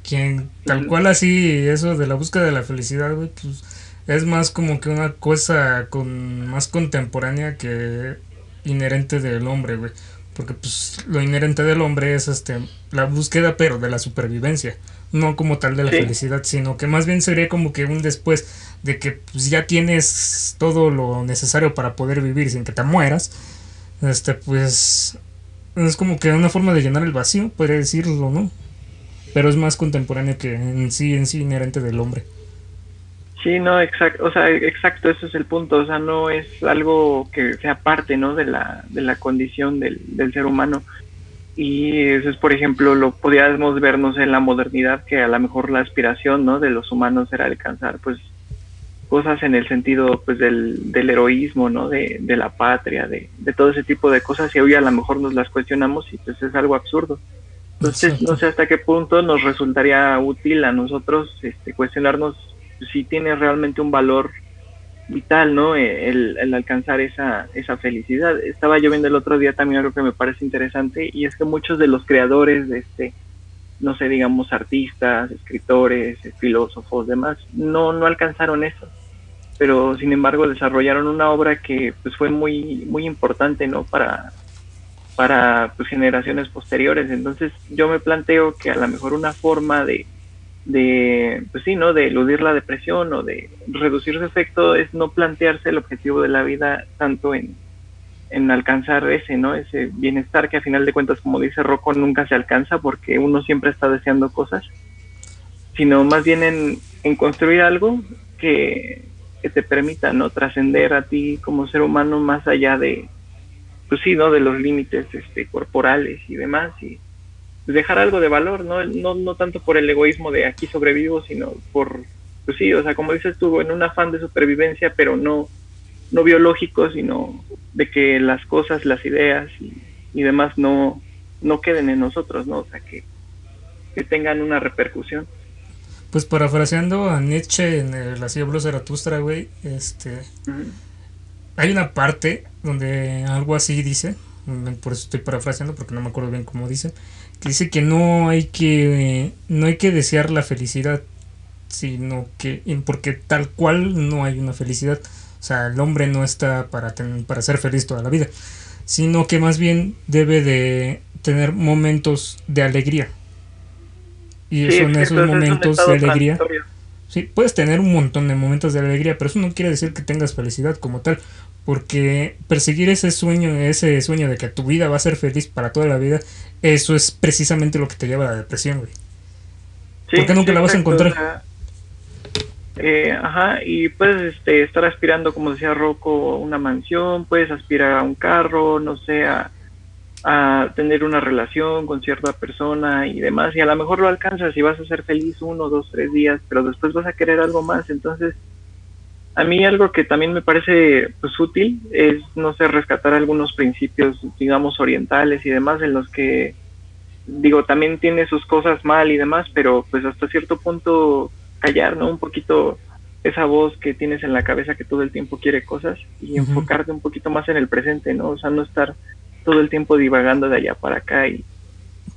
quien tal cual así, eso de la búsqueda de la felicidad, güey, pues es más como que una cosa con más contemporánea que inherente del hombre, güey. Porque pues lo inherente del hombre es este la búsqueda pero de la supervivencia, no como tal de la felicidad, sino que más bien sería como que un después de que pues, ya tienes todo lo necesario para poder vivir sin que te mueras. Este pues es como que una forma de llenar el vacío, podría decirlo, ¿no? Pero es más contemporáneo que en sí en sí inherente del hombre. Sí, no, exacto, o sea, exacto, ese es el punto, o sea, no es algo que sea parte, ¿no? De la, de la condición del, del ser humano. Y eso es, por ejemplo, lo podríamos vernos en la modernidad, que a lo mejor la aspiración, ¿no? De los humanos era alcanzar, pues, cosas en el sentido, pues, del, del heroísmo, ¿no? De, de la patria, de, de todo ese tipo de cosas, y hoy a lo mejor nos las cuestionamos y pues es algo absurdo. Entonces, no sé hasta qué punto nos resultaría útil a nosotros este, cuestionarnos si tiene realmente un valor vital, ¿no? Eh, el, alcanzar esa, esa felicidad. Estaba yo viendo el otro día también algo que me parece interesante y es que muchos de los creadores de este, no sé, digamos, artistas, escritores, filósofos, demás, no, no alcanzaron eso. Pero sin embargo desarrollaron una obra que pues fue muy, muy importante, ¿no? Para, para pues, generaciones posteriores. Entonces yo me planteo que a lo mejor una forma de de, pues sí, ¿no? De eludir la depresión o de reducir su efecto es no plantearse el objetivo de la vida tanto en, en alcanzar ese, ¿no? Ese bienestar que a final de cuentas, como dice Rocco, nunca se alcanza porque uno siempre está deseando cosas, sino más bien en, en construir algo que, que te permita, ¿no? Trascender a ti como ser humano más allá de, pues sí, ¿no? De los límites este, corporales y demás y dejar algo de valor, ¿no? ¿no? No tanto por el egoísmo de aquí sobrevivo, sino por, pues sí, o sea, como dices tú, en un afán de supervivencia, pero no, no biológico, sino de que las cosas, las ideas y, y demás no, no queden en nosotros, ¿no? O sea, que, que tengan una repercusión. Pues parafraseando a Nietzsche en el Así habló Zaratustra, güey, este... Hay una parte donde algo así dice, por eso estoy parafraseando porque no me acuerdo bien cómo dice, dice que no hay que no hay que desear la felicidad sino que porque tal cual no hay una felicidad. O sea el hombre no está para para ser feliz toda la vida sino que más bien debe de tener momentos de alegría y son esos momentos de alegría sí puedes tener un montón de momentos de alegría pero eso no quiere decir que tengas felicidad como tal porque perseguir ese sueño, ese sueño de que tu vida va a ser feliz para toda la vida, eso es precisamente lo que te lleva a la depresión, güey. Sí, porque nunca la vas a encontrar. eh, ajá, y puedes este, estar aspirando, como decía Rocco, una mansión, puedes aspirar a un carro, no sé, a, a, tener una relación con cierta persona y demás, y a lo mejor lo alcanzas y vas a ser feliz uno, dos, tres días, pero después vas a querer algo más, entonces a mí algo que también me parece pues, útil es, no sé, rescatar algunos principios, digamos, orientales y demás, en los que, digo, también tiene sus cosas mal y demás, pero pues hasta cierto punto callar, ¿no? Un poquito esa voz que tienes en la cabeza que todo el tiempo quiere cosas y enfocarte un poquito más en el presente, ¿no? O sea, no estar todo el tiempo divagando de allá para acá y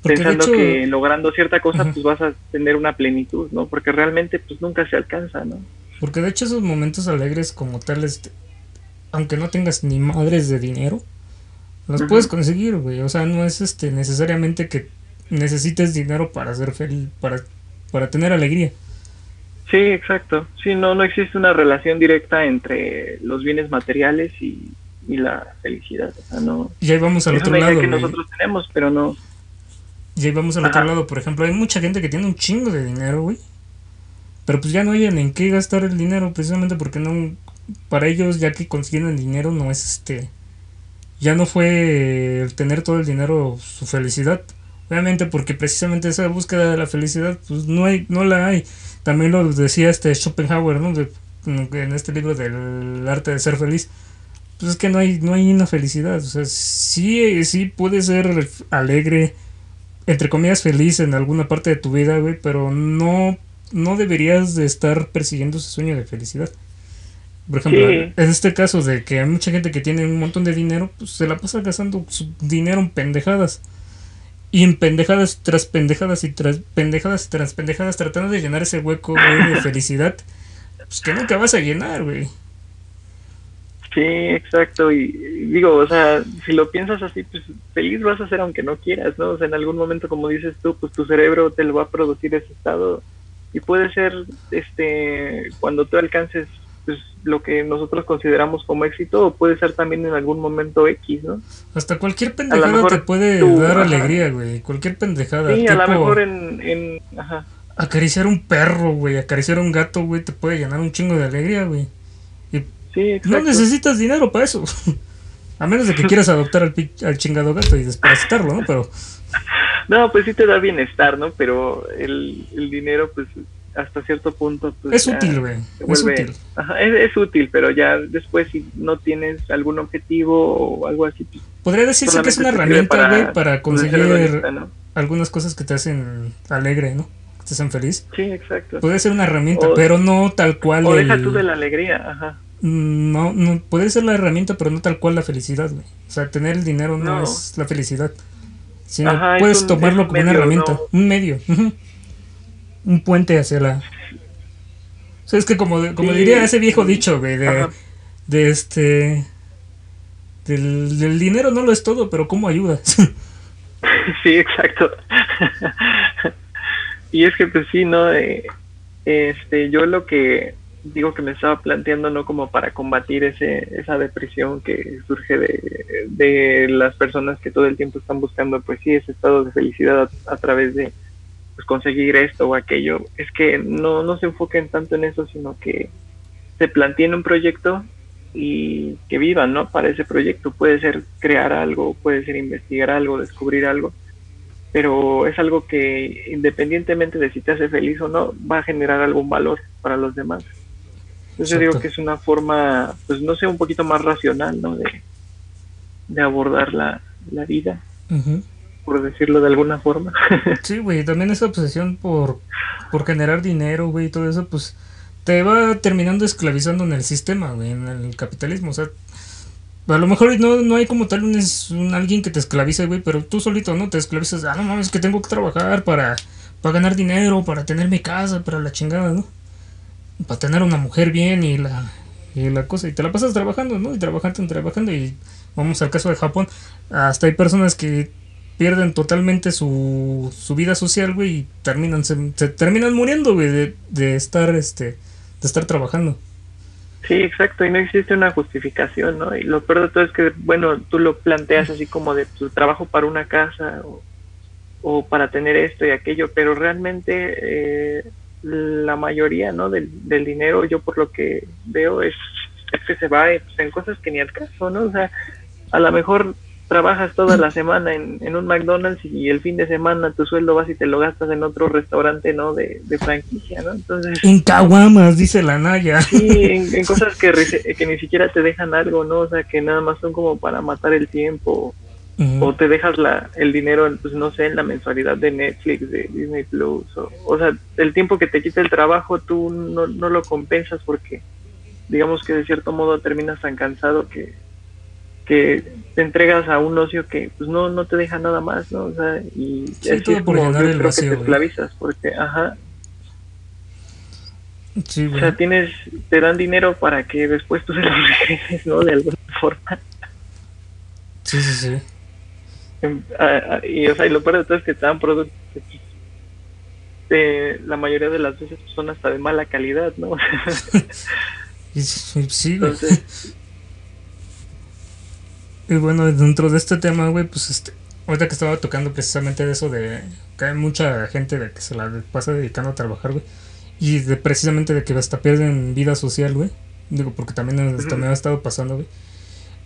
pensando que logrando cierta cosa pues vas a tener una plenitud, ¿no? Porque realmente pues nunca se alcanza, ¿no? Porque de hecho esos momentos alegres como tales, aunque no tengas ni madres de dinero, los puedes conseguir, güey. O sea, no es este necesariamente que necesites dinero para ser feliz, para, para tener alegría. Sí, exacto. Sí, no, no existe una relación directa entre los bienes materiales y, y la felicidad. O sea, no. Y ahí vamos al otro lado. que nosotros tenemos, pero no. Y ahí vamos al otro lado. Por ejemplo, hay mucha gente que tiene un chingo de dinero, güey. Pero pues ya no hay en qué gastar el dinero, precisamente porque no. Para ellos, ya que consiguen el dinero, no es este. Ya no fue el tener todo el dinero su felicidad. Obviamente, porque precisamente esa búsqueda de la felicidad, pues no hay, no la hay. También lo decía este Schopenhauer, ¿no? en este libro del arte de ser feliz. Pues es que no hay, no hay una felicidad. O sea, sí, sí puede ser alegre, entre comillas feliz en alguna parte de tu vida, güey, pero no no deberías de estar persiguiendo ese sueño de felicidad. Por ejemplo, en este caso de que hay mucha gente que tiene un montón de dinero, pues se la pasa gastando su dinero en pendejadas. Y en pendejadas tras pendejadas y tras pendejadas tras pendejadas tratando de llenar ese hueco de felicidad. pues que nunca vas a llenar, güey. Sí, exacto. Y, y digo, o sea, si lo piensas así, pues feliz vas a ser aunque no quieras, ¿no? O sea, en algún momento, como dices tú, pues tu cerebro te lo va a producir ese estado. Y puede ser, este, cuando tú alcances pues, lo que nosotros consideramos como éxito, o puede ser también en algún momento X, ¿no? Hasta cualquier pendejada te puede tú, dar ajá. alegría, güey. Cualquier pendejada. Sí, a lo mejor en, en ajá. acariciar un perro, güey. Acariciar un gato, güey, te puede llenar un chingo de alegría, güey. No necesitas dinero para eso. A menos de que quieras adoptar al, al chingado gato y desparasitarlo, ¿no? Pero No, pues sí te da bienestar, ¿no? Pero el, el dinero, pues hasta cierto punto, pues es útil, güey. Es útil. Ajá, es, es útil, pero ya después si no tienes algún objetivo o algo así, pues Podría decirse que es una herramienta, güey, para conseguir algunas cosas que te hacen alegre, ¿no? Que te hacen feliz. Sí, exacto. Puede ser una herramienta, O- pero no tal cual. O el- deja tú de la alegría, ajá. No, no, puede ser la herramienta, pero no tal cual la felicidad, güey. O sea, tener el dinero no, No. es la felicidad. Sino Ajá, puedes un- tomarlo un como una herramienta, ¿no? un medio, un puente hacia la. O sea, es que como, como Sí. diría ese viejo dicho, güey, de, Ajá. de este. Del, del dinero no lo es todo, pero ¿cómo ayuda? Sí, exacto. y es que pues sí, ¿no? Eh, este, yo lo que digo que me estaba planteando, ¿no? Como para combatir ese, esa depresión que surge de, de las personas que todo el tiempo están buscando, pues sí, ese estado de felicidad a, a través de pues, conseguir esto o aquello, es que no, no se enfoquen tanto en eso, sino que se planteen un proyecto y que vivan, ¿no? Para ese proyecto. Puede ser crear algo, puede ser investigar algo, descubrir algo, pero es algo que independientemente de si te hace feliz o no, va a generar algún valor para los demás. Entonces yo digo que es una forma, pues no sé, un poquito más racional, ¿no? De, de abordar la, la vida, por decirlo de alguna forma. Sí, güey, también esa obsesión por, por generar dinero, güey, y todo eso, pues te va terminando esclavizando en el sistema, güey, en el capitalismo. O sea, a lo mejor no, no hay como tal un, es- un alguien que te esclavice, güey, pero tú solito, ¿no? Te esclavizas, ah, no mames, que tengo que trabajar para, para ganar dinero, para tener mi casa, para la chingada, ¿no? Para tener una mujer bien y la, y la cosa. Y te la pasas trabajando, ¿no? Y trabajando, trabajando. Y vamos al caso de Japón. Hasta hay personas que pierden totalmente su, su vida social, güey, y terminan, se, terminan muriendo, güey, de, de estar, este, de estar trabajando. Sí, exacto, y no existe una justificación, ¿no? Y lo peor de todo es que, bueno, tú lo planteas así como de tu trabajo para una casa o, o para tener esto y aquello, pero realmente eh, la mayoría, ¿no? Del, del dinero, yo por lo que veo, es, es que se va pues, en cosas que ni al caso, ¿no? O sea, a lo mejor trabajas toda la semana en, en un McDonald's y el fin de semana tu sueldo vas y te lo gastas en otro restaurante, ¿no? De, de franquicia, ¿no? Entonces... En caguamas, dice la Naya. Sí, en, en cosas que, que ni siquiera te dejan algo, ¿no? O sea, que nada más son como para matar el tiempo. O te dejas la, el dinero, pues no sé, en la mensualidad de Netflix, de Disney Plus. O, o sea, el tiempo que te quita el trabajo tú no, no lo compensas porque, digamos que de cierto modo terminas tan cansado que, que te entregas a un ocio que pues no, no te deja nada más, ¿no? O sea, y Sí, así es como yo creo vacío, que te esclavizas porque, ajá, Sí, o sea, tienes, te dan dinero para que después tú se lo regreses, ¿no? De alguna forma. Sí, sí, sí. Em, Y, o sea, y lo peor de todo es que te dan productos pues, eh, la mayoría de las veces pues, son hasta de mala calidad, ¿no? Sí. Entonces, Y bueno, dentro de este tema, güey, pues este, ahorita que estaba tocando precisamente de eso de que hay mucha gente de que se la pasa dedicando a trabajar, güey. Y de precisamente de que hasta pierden vida social, güey. Digo, porque también, Ujú. también ha estado pasando, güey.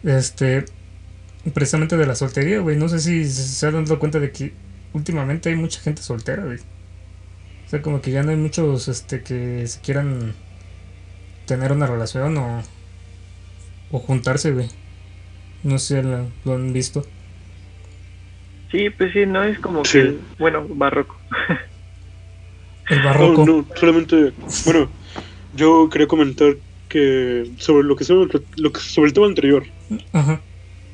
Este, precisamente de la soltería, güey. No sé si se, han dado cuenta de que últimamente hay mucha gente soltera, güey. O sea, como que ya no hay muchos, este, que se quieran tener una relación o, o juntarse, güey. No sé, lo, lo han visto. sí, pues sí, no es como Sí. que, el- bueno, barroco. El No, barroco. no, solamente, bueno, yo quería comentar que sobre lo que sobre, lo que sobre el tema anterior, Ajá.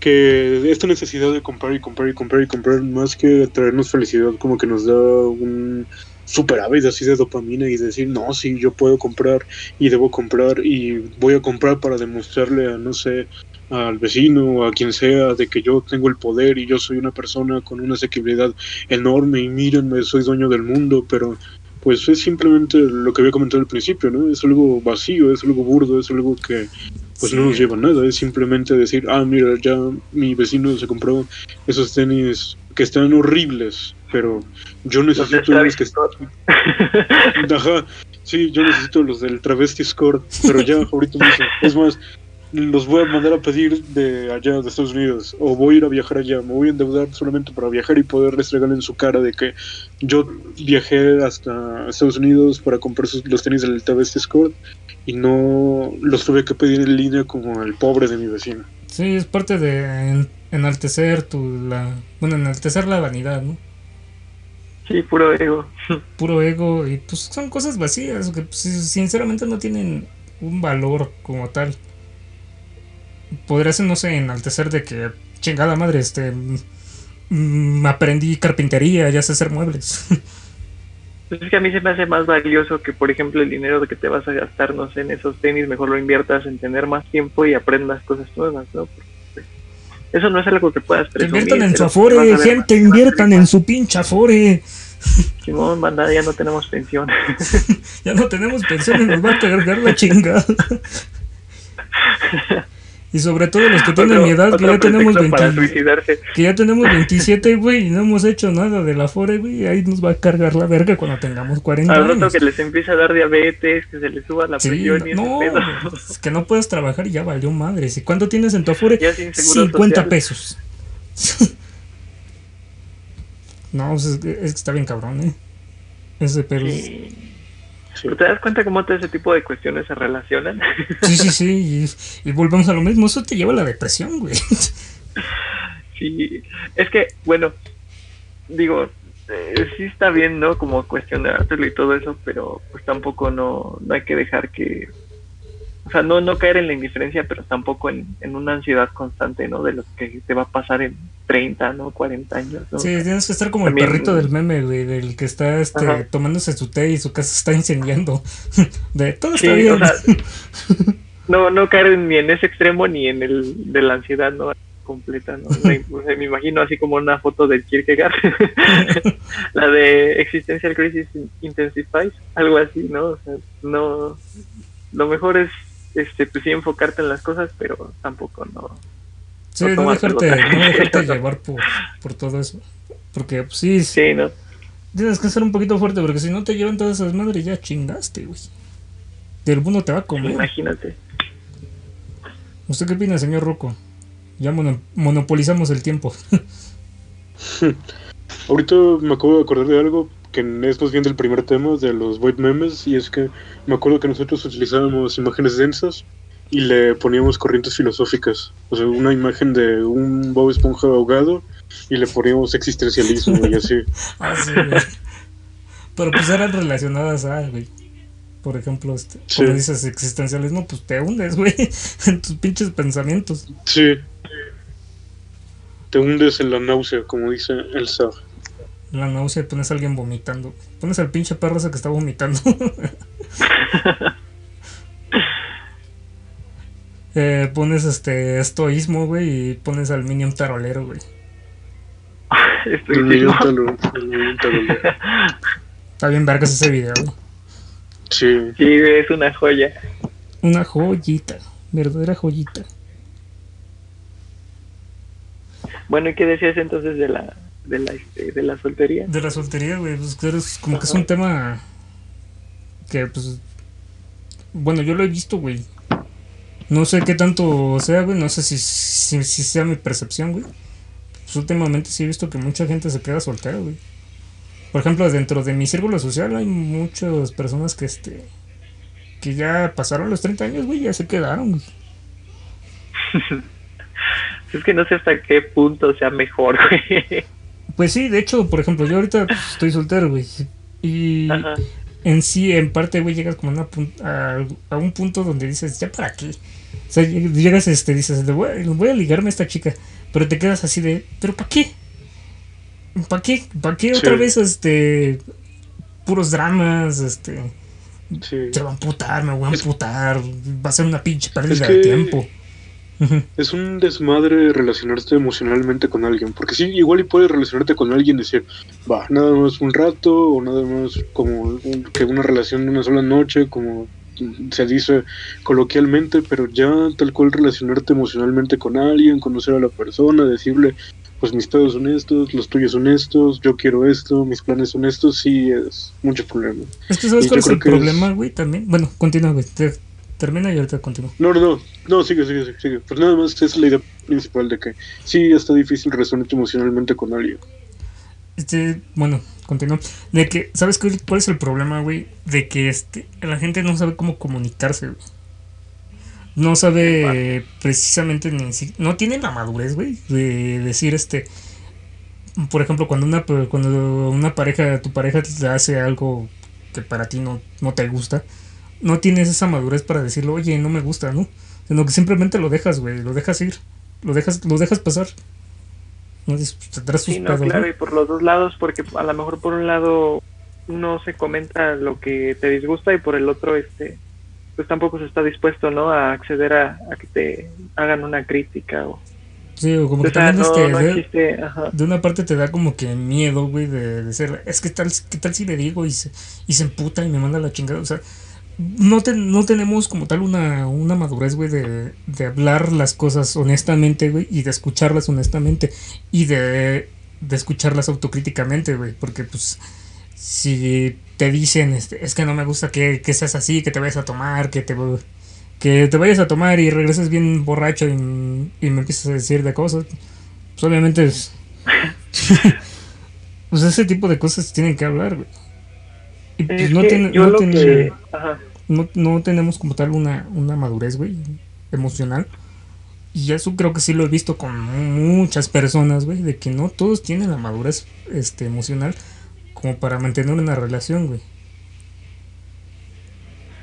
Que esta necesidad de comprar y comprar y comprar y comprar, más que traernos felicidad, como que nos da un superávit así de dopamina y decir, no, sí, yo puedo comprar y debo comprar y voy a comprar para demostrarle a, no sé, al vecino o a quien sea de que yo tengo el poder y yo soy una persona con una asequibilidad enorme y mírenme, soy dueño del mundo, pero pues es simplemente lo que había comentado al principio, ¿no? Es algo vacío, es algo burdo, es algo que pues no nos lleva a nada, es simplemente decir, ah, mira, ya mi vecino se compró esos tenis que están horribles, pero yo necesito los que Ajá, sí, yo necesito los del Travesti Score, pero ya ahorita mismo. Es más, los voy a mandar a pedir de allá, de Estados Unidos, o voy a ir a viajar allá, me voy a endeudar solamente para viajar y poder restregarle en su cara de que yo viajé hasta Estados Unidos para comprar los tenis del Travesti Score y no los tuve que pedir en línea como el pobre de mi vecino. Sí, es parte de enaltecer tu, la, bueno, enaltecer la vanidad, ¿no? Sí, puro ego. Puro ego y pues son cosas vacías que pues, sinceramente no tienen un valor como tal. Podría ser, no sé, enaltecer de que chingada madre, este, mm, aprendí carpintería, ya sé hacer muebles. Pues es que a mí se me hace más valioso que, por ejemplo, el dinero que te vas a gastar, no sé, en esos tenis, mejor lo inviertas en tener más tiempo y aprendas cosas nuevas, ¿no? Eso no es algo que puedas presumir. Inviertan en su afore, gente, inviertan en su pinche afore. Simón, banda, ya no tenemos pensión. ya no tenemos pensión y nos va a cargar la chingada. Y sobre todo los que tienen mi edad, que ya tenemos 20, que ya tenemos 27, güey, y no hemos hecho nada de la FORE, güey, ahí nos va a cargar la verga cuando tengamos 40 Al rato que les empieza a dar diabetes, que se les suba la presión y no, es que no puedes trabajar y ya valió madres. ¿Y cuánto tienes en tu Afore? 50 pesos. no, es, que está bien cabrón, ¿eh? Ese ¿Te das cuenta cómo todo ese tipo de cuestiones se relacionan? Sí, sí, sí. Y, volvemos a lo mismo. Eso te lleva a la depresión, güey. Sí. Es que, bueno, digo, eh, sí está bien, ¿no? Como cuestionártelo y todo eso, pero pues tampoco no, no hay que dejar que o sea, no, no caer en la indiferencia, pero tampoco en, una ansiedad constante, ¿no? De lo que te va a pasar en 30, ¿no? 40 años, ¿no? Sí, tienes que estar como el perrito del meme, güey, del que está este, tomándose su té y su casa está incendiando. de todo está bien. no, no caer ni en ese extremo ni en el de la ansiedad, ¿no? completa, ¿no? me, me imagino así como una foto del Kierkegaard, la de Existential Crisis Intensifies, algo así, ¿no? O sea, no, lo mejor es este, pues sí enfocarte en las cosas, pero tampoco no. Sí, no, dejarte, no dejarte llevar por, por todo eso. Porque pues, sí, sí, no. Tienes que ser un poquito fuerte, porque si no te llevan todas esas madres, ya chingaste, güey. Del mundo te va a comer. Imagínate. ¿Usted qué opina, señor Rocco? Ya monopolizamos el tiempo. Ahorita me acabo de acordar de algo que bien del primer tema de los void memes y es que me acuerdo que nosotros utilizábamos imágenes densas y le poníamos corrientes filosóficas, o sea, una imagen de un Bob Esponja ahogado y le poníamos existencialismo y así. ah, sí, Pero pues eran relacionadas a, güey. Por ejemplo, este, cuando dices existencialismo, pues te hundes, güey, en tus pinches pensamientos. Sí. Te hundes en la náusea, como dice el Sar la náusea y pones a alguien vomitando. Pones al pinche perro ese que está vomitando. eh, pones este estoísmo, güey, y pones al Minion tarolero, güey. Está bien vergas ese video, güey. Sí. Sí, es una joya. Una joyita, verdadera joyita. Bueno, ¿y qué decías entonces de la de la, este, de la soltería. De la soltería, güey, pues como que es un tema que, pues, bueno, yo lo he visto, güey. No sé qué tanto sea, güey, no sé si, si, sea mi percepción, güey. Pues últimamente sí he visto que mucha gente se queda soltera, güey. Por ejemplo, dentro de mi círculo social hay muchas personas que, este, que ya pasaron los 30 años, güey, ya se quedaron, güey. es que no sé hasta qué punto sea mejor, güey. Pues sí, de hecho, por ejemplo, yo ahorita pues, estoy soltero, güey. Y en sí, en parte, güey, llegas como a, un punto donde dices, ¿ya para qué? O sea, llegas, este, dices, voy, voy a ligarme a esta chica, pero te quedas así de, ¿pero para qué? ¿Para qué? ¿Para qué otra vez, este, puros dramas, este... Se va a amputar, me voy a amputar, va a ser una pinche pérdida de tiempo. Es un desmadre relacionarte emocionalmente con alguien, porque sí, igual y puedes relacionarte con alguien y decir, va, nada más un rato, o nada más como que una relación de una sola noche, como se dice coloquialmente, pero ya tal cual relacionarte emocionalmente con alguien, conocer a la persona, decirle, pues mis pedos son estos, los tuyos son estos, yo quiero esto, mis planes son estos, sí es mucho problema. Es que sabes cuál es el problema, güey, también. Bueno, continúa, güey. Termina y ahorita continúa. No, no, no, no, sigue, sigue, sigue. Pues nada más es la idea principal de que sí está difícil relacionarte emocionalmente con alguien. Este, bueno, continúo. De que, ¿sabes cuál, cuál es el problema, güey? De que este, la gente no sabe cómo comunicarse, güey no sabe precisamente ni no tiene la madurez, güey, de decir este por ejemplo, cuando una cuando una pareja, tu pareja te hace algo que para ti no, no te gusta, no tienes esa madurez para decirlo, "Oye, no me gusta", ¿no? Sino que simplemente lo dejas, güey, lo dejas ir, lo dejas lo dejas pasar. No tendrás sí, no, claro, y por los dos lados porque a lo mejor por un lado no se comenta lo que te disgusta y por el otro este pues tampoco se está dispuesto, ¿no? A acceder a, que te hagan una crítica o... Sí, o como que también este, de, una parte te da como que miedo, güey, de, de, ser, es que tal, ¿qué tal si le digo y se, y se emputa y me manda la chingada? O sea, no, no tenemos como tal una, una madurez, güey, de, de hablar las cosas honestamente, güey, y de escucharlas honestamente y de, de escucharlas autocríticamente, güey, porque pues si te dicen, este, es que no me gusta que, que seas así, que te vayas a tomar, que te, que te vayas a tomar y regreses bien borracho y, y me empiezas a decir de cosas, pues obviamente es, pues ese tipo de cosas tienen que hablar, güey. Y pues no, no, no, tenemos como tal una, una madurez, güey, emocional. Y eso creo que sí lo he visto con muchas personas, güey, de que no todos tienen la madurez este, emocional como para mantener una relación, güey.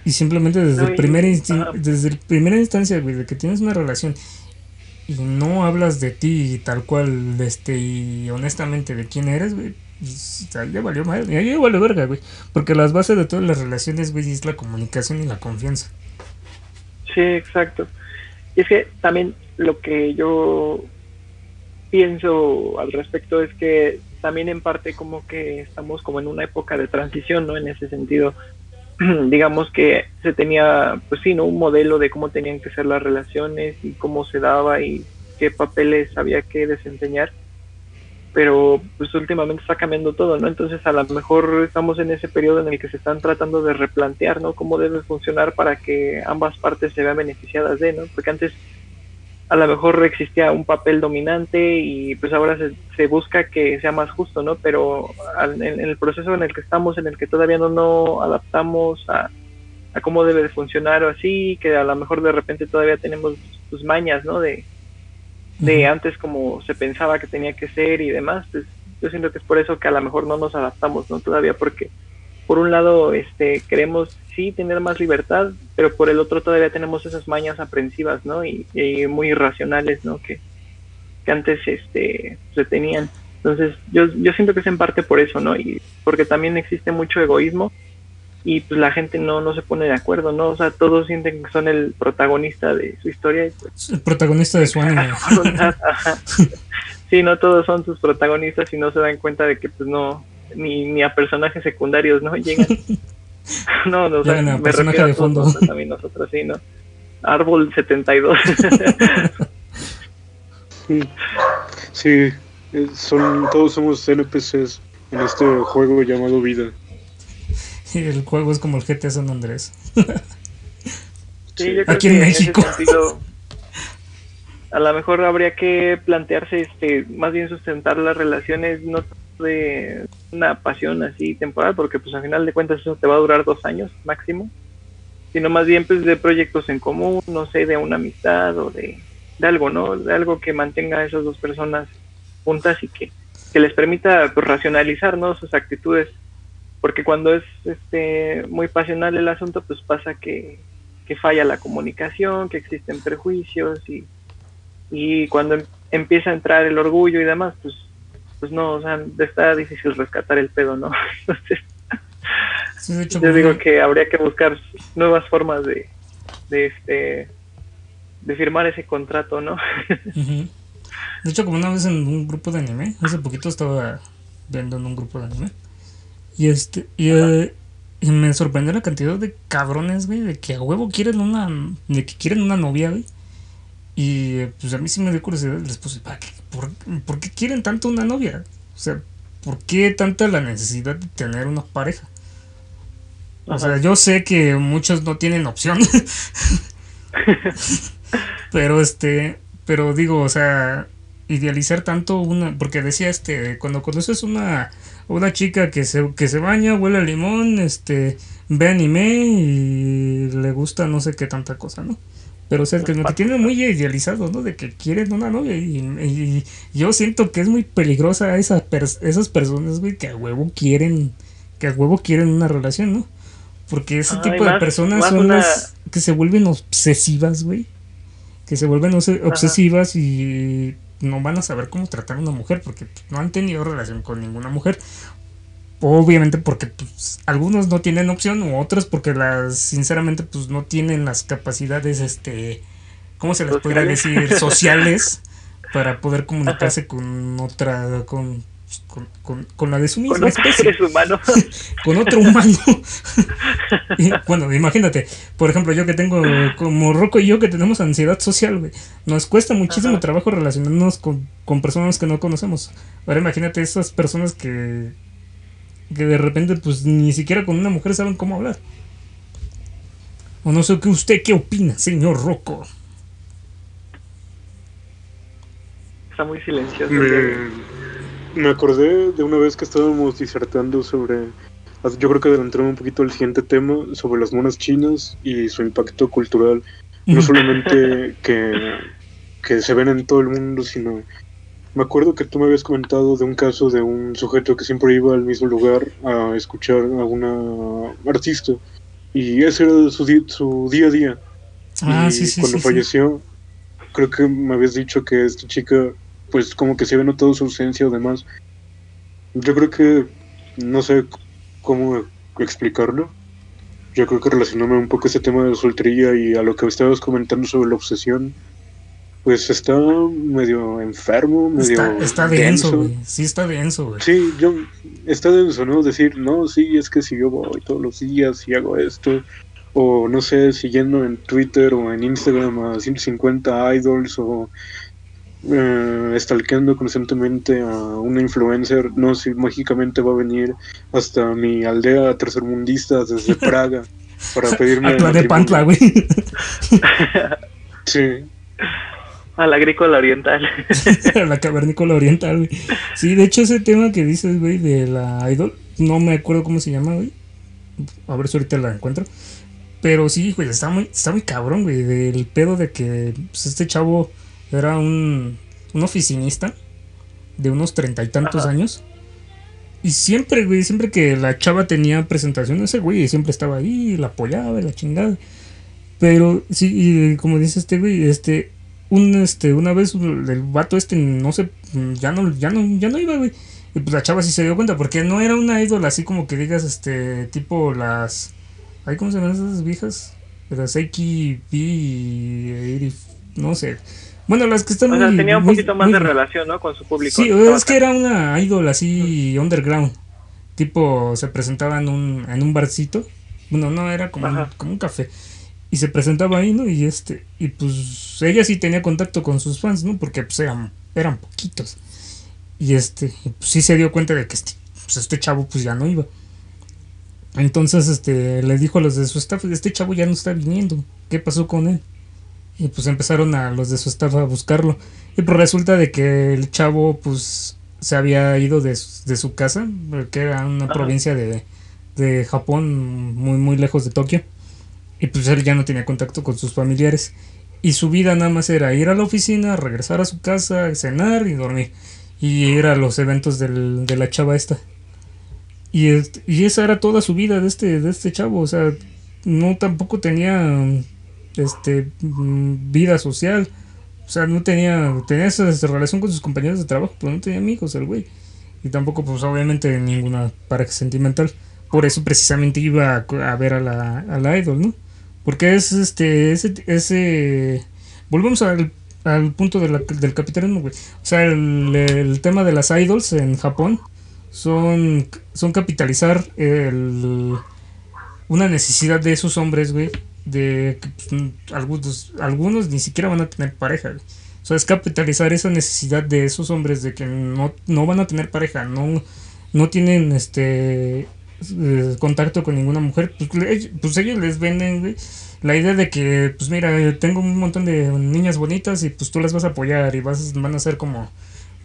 Y simplemente desde, el primer desde el primera instancia, güey, de que tienes una relación y no hablas de ti tal cual, este, y honestamente de quién eres, güey, ya valió mal, ya valió verga, güey. Porque las bases de todas las relaciones, güey, es la comunicación y la confianza. Sí, exacto. Y es que también lo que yo pienso al respecto es que también en parte como que estamos como en una época de transición, ¿no? En ese sentido, digamos que se tenía, pues sí, ¿no? Un modelo de cómo tenían que ser las relaciones y cómo se daba y qué papeles había que desempeñar, pero pues últimamente está cambiando todo, ¿no? Entonces a lo mejor estamos en ese periodo en el que se están tratando de replantear, ¿no? Cómo debe funcionar para que ambas partes se vean beneficiadas de, ¿no? Porque antes a lo mejor existía un papel dominante y pues ahora se, busca que sea más justo, ¿no? Pero en, el proceso en el que estamos, en el que todavía no nos adaptamos a, cómo debe de funcionar o así, que a lo mejor de repente todavía tenemos sus mañas, ¿no? De, de antes como se pensaba que tenía que ser y demás, pues yo siento que es por eso que a lo mejor no nos adaptamos, ¿no? Todavía porque por un lado este queremos sí tener más libertad, pero por el otro todavía tenemos esas mañas aprensivas, ¿no? Y, muy irracionales, ¿no? Que, que antes este, se tenían. Entonces, yo, yo siento que es en parte por eso, ¿no? Y porque también existe mucho egoísmo y pues la gente no, no se pone de acuerdo, ¿no? O sea, todos sienten que son el protagonista de su historia. Pues, el protagonista de su anime. sí, no todos son sus protagonistas y no se dan cuenta de que pues no, ni, ni a personajes secundarios, ¿no? Llegan. no, no, o sea, me refiero de fondo. a todos, también nosotros sí, ¿no? Árbol 72. sí, eh, son, todos somos NPCs en este juego llamado vida. El juego es como el GTA San Andrés. sí, yo creo Aquí en México. sentido, a lo mejor habría que plantearse este más bien sustentar las relaciones no de una pasión así temporal, porque pues al final de cuentas eso te va a durar dos años máximo, sino más bien pues de proyectos en común, no sé, de una amistad o de, algo, ¿no? De algo que mantenga a esas dos personas juntas y que, que les permita pues, racionalizar, ¿no? Sus actitudes, porque cuando es este muy pasional el asunto, pues pasa que, que falla la comunicación, que existen prejuicios y, y cuando em- empieza a entrar el orgullo y demás, pues, pues no, o sea, está difícil rescatar el pedo, ¿no? Entonces, Sí, yo como- digo que habría que buscar nuevas formas de, de este de firmar ese contrato, ¿no? Ujú. De hecho, como una vez en un grupo de anime, hace poquito estaba viendo en un grupo de anime. Y este, y, eh, y me sorprendió la cantidad de cabrones, güey, de que a huevo quieren una, de que quieren una novia, güey. Y eh, pues a mí sí me dio curiosidad, les puse, ¿para qué? ¿Por, por qué quieren tanto una novia? O sea, ¿por qué tanta la necesidad de tener una pareja? O sea, yo sé que muchos no tienen opción. pero este, pero digo, o sea, idealizar tanto una, porque decía este, cuando conoces una, una chica que se, que se baña, huele a limón, este, ve anime y le gusta no sé qué tanta cosa, ¿no? Pero o sea, que lo que tienen muy idealizado, ¿no? De que quieren una novia y, y- y yo siento que es muy peligrosa esa pers- esas personas, güey, que a huevo quieren, que a huevo quieren una relación, ¿no? Porque ese tipo de personas son una- las que se vuelven obsesivas, güey. Que se vuelven obse- obsesivas y no van a saber cómo tratar a una mujer porque no han tenido relación con ninguna mujer. Obviamente porque pues, algunos no tienen opción u otros porque las sinceramente pues no tienen las capacidades este ¿cómo se les podría decir? sociales para poder comunicarse con otra con, con, con- con la de su Con misma otros especie seres humanos. con otro humano. Y, bueno, imagínate, por ejemplo, yo que tengo, como Rocco y yo que tenemos ansiedad social, güey, nos cuesta muchísimo Ajá. trabajo relacionarnos con, con personas que no conocemos. Ahora imagínate esas personas que, que de repente, pues ni siquiera con una mujer saben cómo hablar. O no sé qué usted qué opina, señor Rocco. Está muy silencioso. Me, me acordé de una vez que estábamos disertando sobre. Yo creo que adelantaron un poquito el siguiente tema sobre las monas chinas y su impacto cultural. No solamente que, que se ven en todo el mundo, sino. Me acuerdo que tú me habías comentado de un caso de un sujeto que siempre iba al mismo lugar a escuchar a una artista. Y ese era su, di- su día a día. Ah, y sí, sí, cuando sí, falleció, creo que me habías dicho que esta chica, pues como que se había notado su ausencia o demás. Yo creo que no sé cómo explicarlo. Yo creo que relacionándome un poco a ese tema de la soltería y a lo que estabas comentando sobre la obsesión, pues está medio enfermo, medio Está, está denso, güey. Sí, está denso, güey. Sí, yo está denso, ¿no? Decir, no, sí, es que si yo voy todos los días y hago esto, o no sé, siguiendo en Twitter o en Instagram a 150 idols o eh, stalkeando constantemente a una influencer, no, si mágicamente va a venir hasta mi aldea tercermundista desde Praga para pedirme A de Pantla, güey. Sí, A la agrícola oriental. la cavernícola oriental, güey. Sí, de hecho ese tema que dices, güey, de la idol, no me acuerdo cómo se llama, güey. A ver si ahorita la encuentro. Pero sí, güey, está muy, está muy cabrón, güey, del pedo de que pues, este chavo era un, un oficinista de unos treinta y tantos Ajá. años. Y siempre, güey, siempre que la chava tenía presentación, ese güey siempre estaba ahí, la apoyaba, y la chingada. Pero sí, y como dice este güey, este, un, este, una vez el vato este, no sé, ya no, ya no, ya no iba, güey. Y pues la chava sí se dio cuenta, porque no era una ídola así como que digas, este, tipo las, ay, ¿cómo se llaman esas viejas? Las y Eri- no sé. Bueno, las que están O sea, muy- tenía un muy- poquito más muy- de relación, ¿no? Con su público. Sí, es que era una idol así underground. Tipo, se presentaba en un, en un barcito. Bueno, no, era como un, como un café. Y se presentaba ahí, ¿no? Y este, y pues ella sí tenía contacto con sus fans, ¿no? Porque pues eran, eran poquitos. Y este, y, pues, sí se dio cuenta de que este, pues, este chavo pues ya no iba. Entonces, este, le dijo a los de su staff, este chavo ya no está viniendo. ¿Qué pasó con él? Y pues empezaron a los de su staff a buscarlo. Y pues resulta de que el chavo pues se había ido de, su- de su casa, que era una Ajá. provincia de, de Japón muy muy lejos de Tokio. Y pues él ya no tenía contacto con sus familiares. Y su vida nada más era ir a la oficina, regresar a su casa, cenar y dormir. Y ir a los eventos del- de la chava esta. Y, y esa era toda su vida de este, de este chavo. O sea, no tampoco tenía este mm, vida social. O sea, no tenía, tenía esa relación con sus compañeros de trabajo, pero no tenía amigos el güey. Y tampoco, pues obviamente, ninguna pareja sentimental. Por eso precisamente iba a, a ver a la, a idol, ¿no? Porque es este, ese, ese... Volvemos al, al punto de del capitalismo, güey. O sea, el, el tema de las idols en Japón son, son capitalizar el, una necesidad de esos hombres, güey. De que pues, algunos, algunos ni siquiera van a tener pareja, güey. O sea, es capitalizar esa necesidad de esos hombres de que no, no van a tener pareja, no, no tienen este eh, contacto con ninguna mujer. Pues, pues ellos les venden, güey, la idea de que, pues mira, tengo un montón de niñas bonitas y pues tú las vas a apoyar y vas, van a ser como,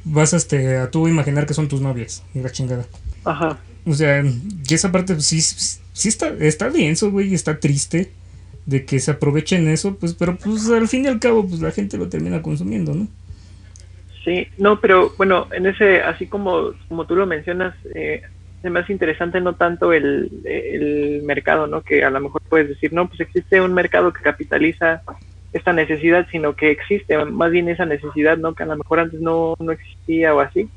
vas este, a tú imaginar que son tus novias y la chingada. Ajá. O sea, y esa parte pues, sí, sí está, está denso, güey, está triste de que se aprovechen eso, pues, pero pues al fin y al cabo, pues la gente lo termina consumiendo, ¿no? Sí, no, pero bueno, en ese, así como, como tú lo mencionas, eh, me hace interesante no tanto el, el mercado, ¿no? Que a lo mejor puedes decir, no, pues existe un mercado que capitaliza esta necesidad, sino que existe más bien esa necesidad, ¿no? Que a lo mejor antes no, no existía o así.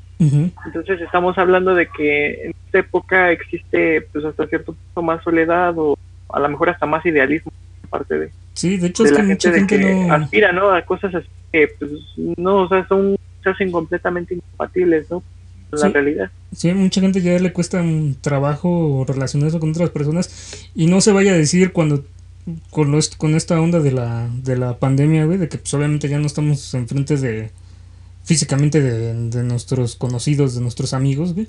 Entonces estamos hablando de que en esta época existe pues hasta cierto punto más soledad o a lo mejor hasta más idealismo parte de, Sí, de hecho de es que la gente mucha de gente que no... aspira, ¿no? A cosas así que pues no, o sea, son se hacen completamente incompatibles, ¿no? Con la realidad. Sí, mucha gente ya le cuesta un trabajo relacionarse con otras personas y no se vaya a decir cuando con, los- con esta onda de la, de la pandemia, güey, de que pues obviamente ya no estamos enfrente de físicamente de, de nuestros conocidos, de nuestros amigos, güey,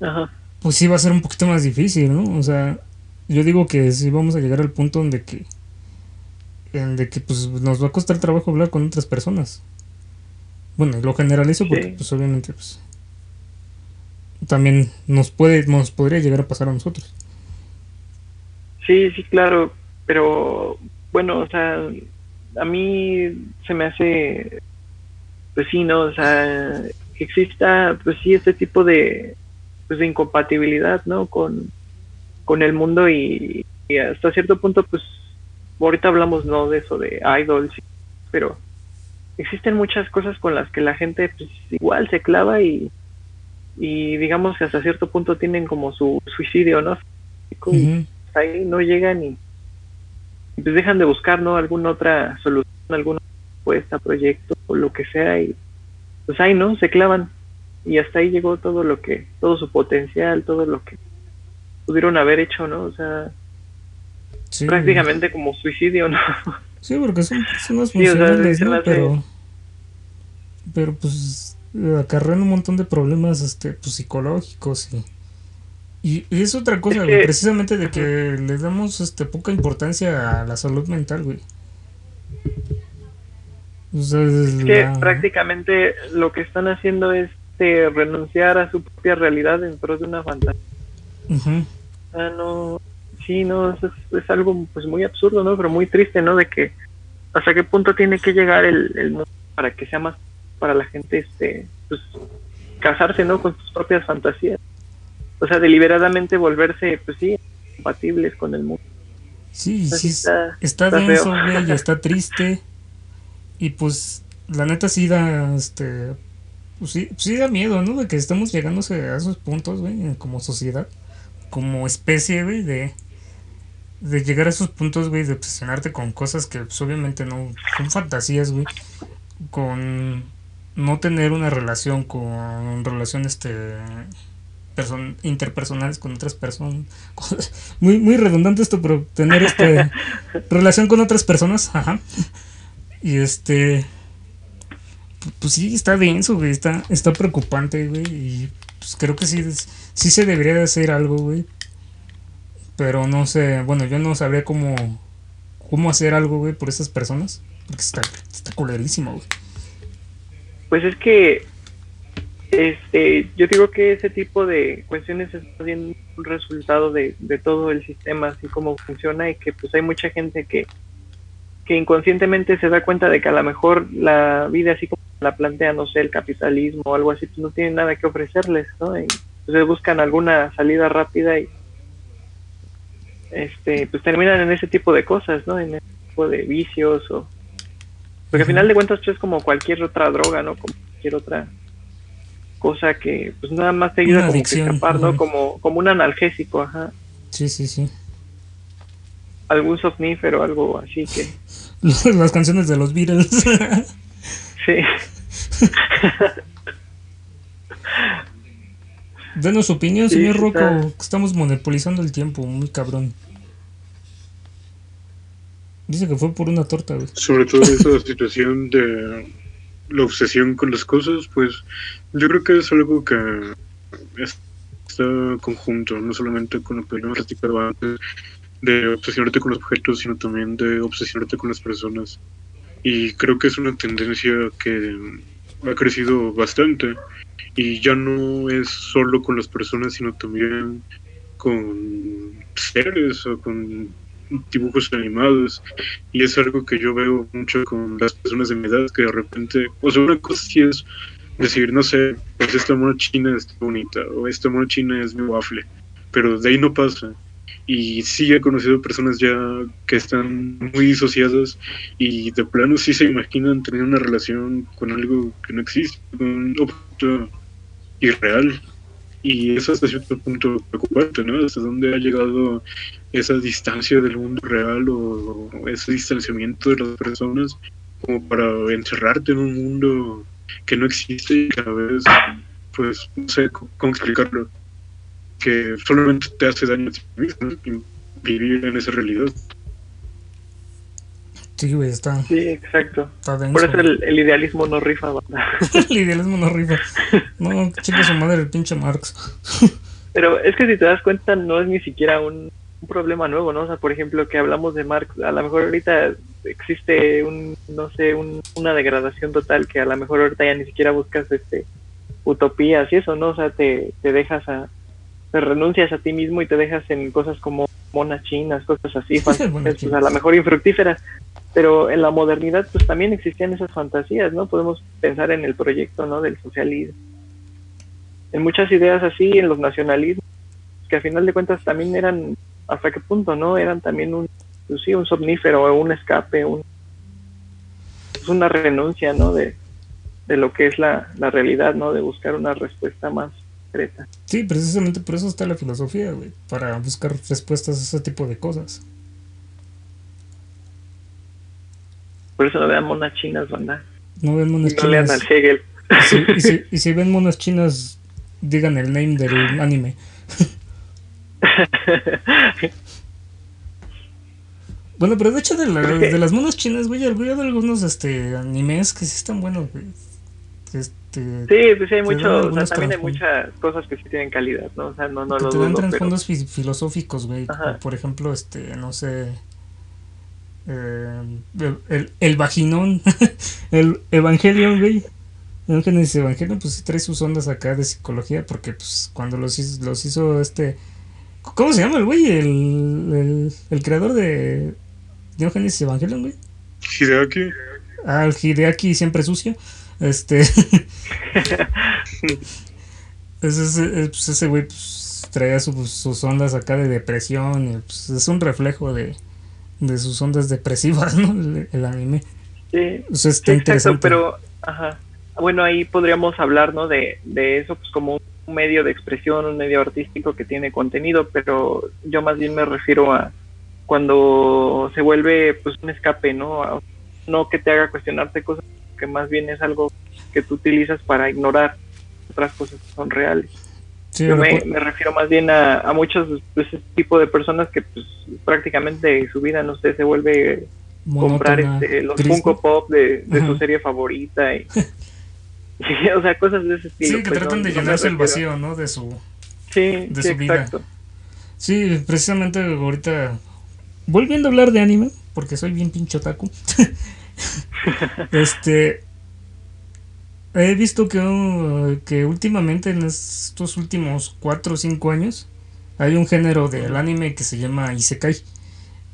Ajá. pues sí va a ser un poquito más difícil, ¿no? O sea, yo digo que sí vamos a llegar al punto donde que en de que pues nos va a costar trabajo hablar con otras personas. Bueno, y lo generalizo porque Sí. pues obviamente pues también nos puede nos podría llegar a pasar a nosotros. Sí, sí, claro, pero bueno, o sea, a mí se me hace, pues sí, ¿no? O sea, que exista, pues sí, este tipo de, pues de incompatibilidad, ¿no? Con, con el mundo y, y hasta cierto punto, pues, ahorita hablamos, ¿no? De eso de idols, pero existen muchas cosas con las que la gente, pues, igual se clava y, y digamos que hasta cierto punto tienen como su suicidio, ¿no? Ahí no llegan y, y pues dejan de buscar no alguna otra solución alguna propuesta proyecto o lo que sea y pues ahí no se clavan. Y hasta ahí llegó todo lo que todo su potencial todo lo que pudieron haber hecho no o sea Sí, prácticamente como suicidio no Sí, porque son personas Sí, o sea, funcionales, ¿no? Pero, pero pues acarrean un montón de problemas este, pues, psicológicos y, y, y es otra cosa, güey, precisamente de que le damos este, poca importancia a la salud mental, güey. Es que prácticamente lo que están haciendo es este, renunciar a su propia realidad dentro de una fantasía. Ah, no, sí, no, es, es algo pues muy absurdo, ¿no? Pero muy triste, ¿no? De que hasta qué punto tiene que llegar el, el mundo para que sea más para la gente, este, pues casarse, ¿no? Con sus propias fantasías. O sea, deliberadamente volverse, pues sí, compatibles con el mundo. Sí, sí, Está- está, está denso, y está triste. Y pues, la neta sí da, este, pues sí, sí da miedo, ¿no? De que estamos llegando a esos puntos, güey, como sociedad, como especie, güey, de, de llegar a esos puntos, güey, de obsesionarte con cosas que pues, obviamente no, son fantasías, güey, con no tener una relación con relación, este, person- interpersonales con otras personas. Muy, muy redundante esto, pero tener este relación con otras personas, ajá. Y este pu- pues sí está denso, güey, está está preocupante, güey, y pues creo que sí sí se debería de hacer algo, güey. Pero no sé, bueno, yo no sabría cómo cómo hacer algo, güey, por esas personas, porque está está culerísimo, güey. Pues es que, este, yo digo que ese tipo de cuestiones es más bien un resultado de, de todo el sistema, así como funciona, y que pues hay mucha gente que, que inconscientemente se da cuenta de que a lo mejor la vida así como la plantea, no sé, el capitalismo o algo así, pues no tiene nada que ofrecerles, ¿no? Y entonces buscan alguna salida rápida y este pues terminan en ese tipo de cosas, ¿no? En tipo de vicios o... Porque al final de cuentas pues, es como cualquier otra droga, ¿no? Como cualquier otra cosa que pues nada más te ayuda como que escapar, ¿no? Como, como un analgésico, ajá. Sí, sí, sí. Algún somnífero, algo así que... Las canciones de los Beatles. Sí. Denos su opinión, Sí, señor Rocco. está. Estamos monopolizando el tiempo, muy cabrón. Dice que fue por una torta, güey. sobre todo esa situación de la obsesión con las cosas, pues yo creo que es algo que es- está conjunto, no solamente con lo que habíamos platicado antes, de obsesionarte con los objetos, sino también de obsesionarte con las personas. Y creo que es una tendencia que ha crecido bastante y ya no es solo con las personas, sino también con seres o con dibujos animados y es algo que yo veo mucho con las personas de mi edad que de repente, o sea, una cosa sí es decir, no sé, pues esta mona china está bonita o esta mona china es mi waffle, pero de ahí no pasa. Y sí he conocido personas ya que están muy disociadas y de plano sí se imaginan tener una relación con algo que no existe, con un objeto irreal. Y eso hasta cierto punto preocupante, ¿no? Hasta dónde ha llegado esa distancia del mundo real o, ese distanciamiento de las personas como para encerrarte en un mundo que no existe y que a veces, pues, no sé cómo explicarlo, que solamente te hace daño a ti mismo, vivir en esa realidad. Sí, güey, está, Sí, exacto. está denso. Por eso el, el idealismo no rifa, banda. el idealismo no rifa. No, chica su madre el pinche Marx. Pero es que si te das cuenta, no es ni siquiera un, un problema nuevo, ¿no? O sea, por ejemplo, que hablamos de Marx, a lo mejor ahorita existe un, no sé, un, una degradación total que a lo mejor ahorita ya ni siquiera buscas este utopías y eso, ¿no? O sea, te, te dejas a, te renuncias a ti mismo y te dejas en cosas como monas chinas, cosas así, fantasías, pues, a lo mejor infructíferas. Pero en la modernidad, pues también existían esas fantasías, ¿no? Podemos pensar en el proyecto, ¿no? Del socialismo. En muchas ideas así, en los nacionalismos, que a final de cuentas también eran, hasta qué punto, ¿no? Eran también un, pues sí, un somnífero, un escape, un, pues una renuncia, ¿no? De, de lo que es la, la realidad, ¿no? De buscar una respuesta más concreta. Sí, precisamente por eso está la filosofía, güey. Para buscar respuestas a ese tipo de cosas. Por eso no vean monas chinas, banda. No ven monas No lean chinas. al Hegel. Y si, y si- y si ven monas chinas, digan el name del anime. Bueno, pero de hecho de, la- de las monas chinas, güey, hay algunos este, animes que sí están buenos, güey. Este, Sí, pues sí hay mucho, o sea, también hay muchas cosas que sí tienen calidad, ¿no? O sea, no, no que lo te dan dudo, pero... trasfondos fi- filosóficos, güey. Por ejemplo, este, no sé. eh, el, el, el vaginón. el Evangelion, güey. El Génesis Evangelion, pues sí trae sus ondas acá de psicología. Porque, pues, cuando los hizo, los hizo este. ¿Cómo se llama el güey? El, el, el creador de. Genesis Evangelion, güey. Hideaki, Ah, el Hideaki siempre sucio. Este. Pues ese, eh, pues ese güey pues, traía su- sus ondas acá de depresión. Y, pues, es un reflejo de, de sus ondas depresivas, ¿no? El, el anime. Sí, O sea, está Sí, exacto, interesante. pero, ajá. Bueno, ahí podríamos hablar, ¿no? De, de eso, pues como un medio de expresión, un medio artístico que tiene contenido, pero yo más bien me refiero a cuando se vuelve, pues, un escape, ¿no? No que te haga cuestionarte cosas, que más bien es algo que tú utilizas para ignorar otras cosas que son reales. Sí, Yo me, refiero más bien a, a muchos de ese tipo de personas que, pues, prácticamente su vida, no sé, se vuelve comprar este, los gris, Funko. Pop de, de su serie favorita y, y, o sea cosas de ese estilo Sí, que pues, tratan no- de no llenarse el vacío, ¿no? De su. sí, de sí, su vida. exacto Sí, precisamente ahorita. Volviendo a hablar de anime, porque soy bien pinche otaku. este. He visto que, uh, que últimamente, en estos últimos 4 o 5 años, hay un género del anime que se llama Isekai.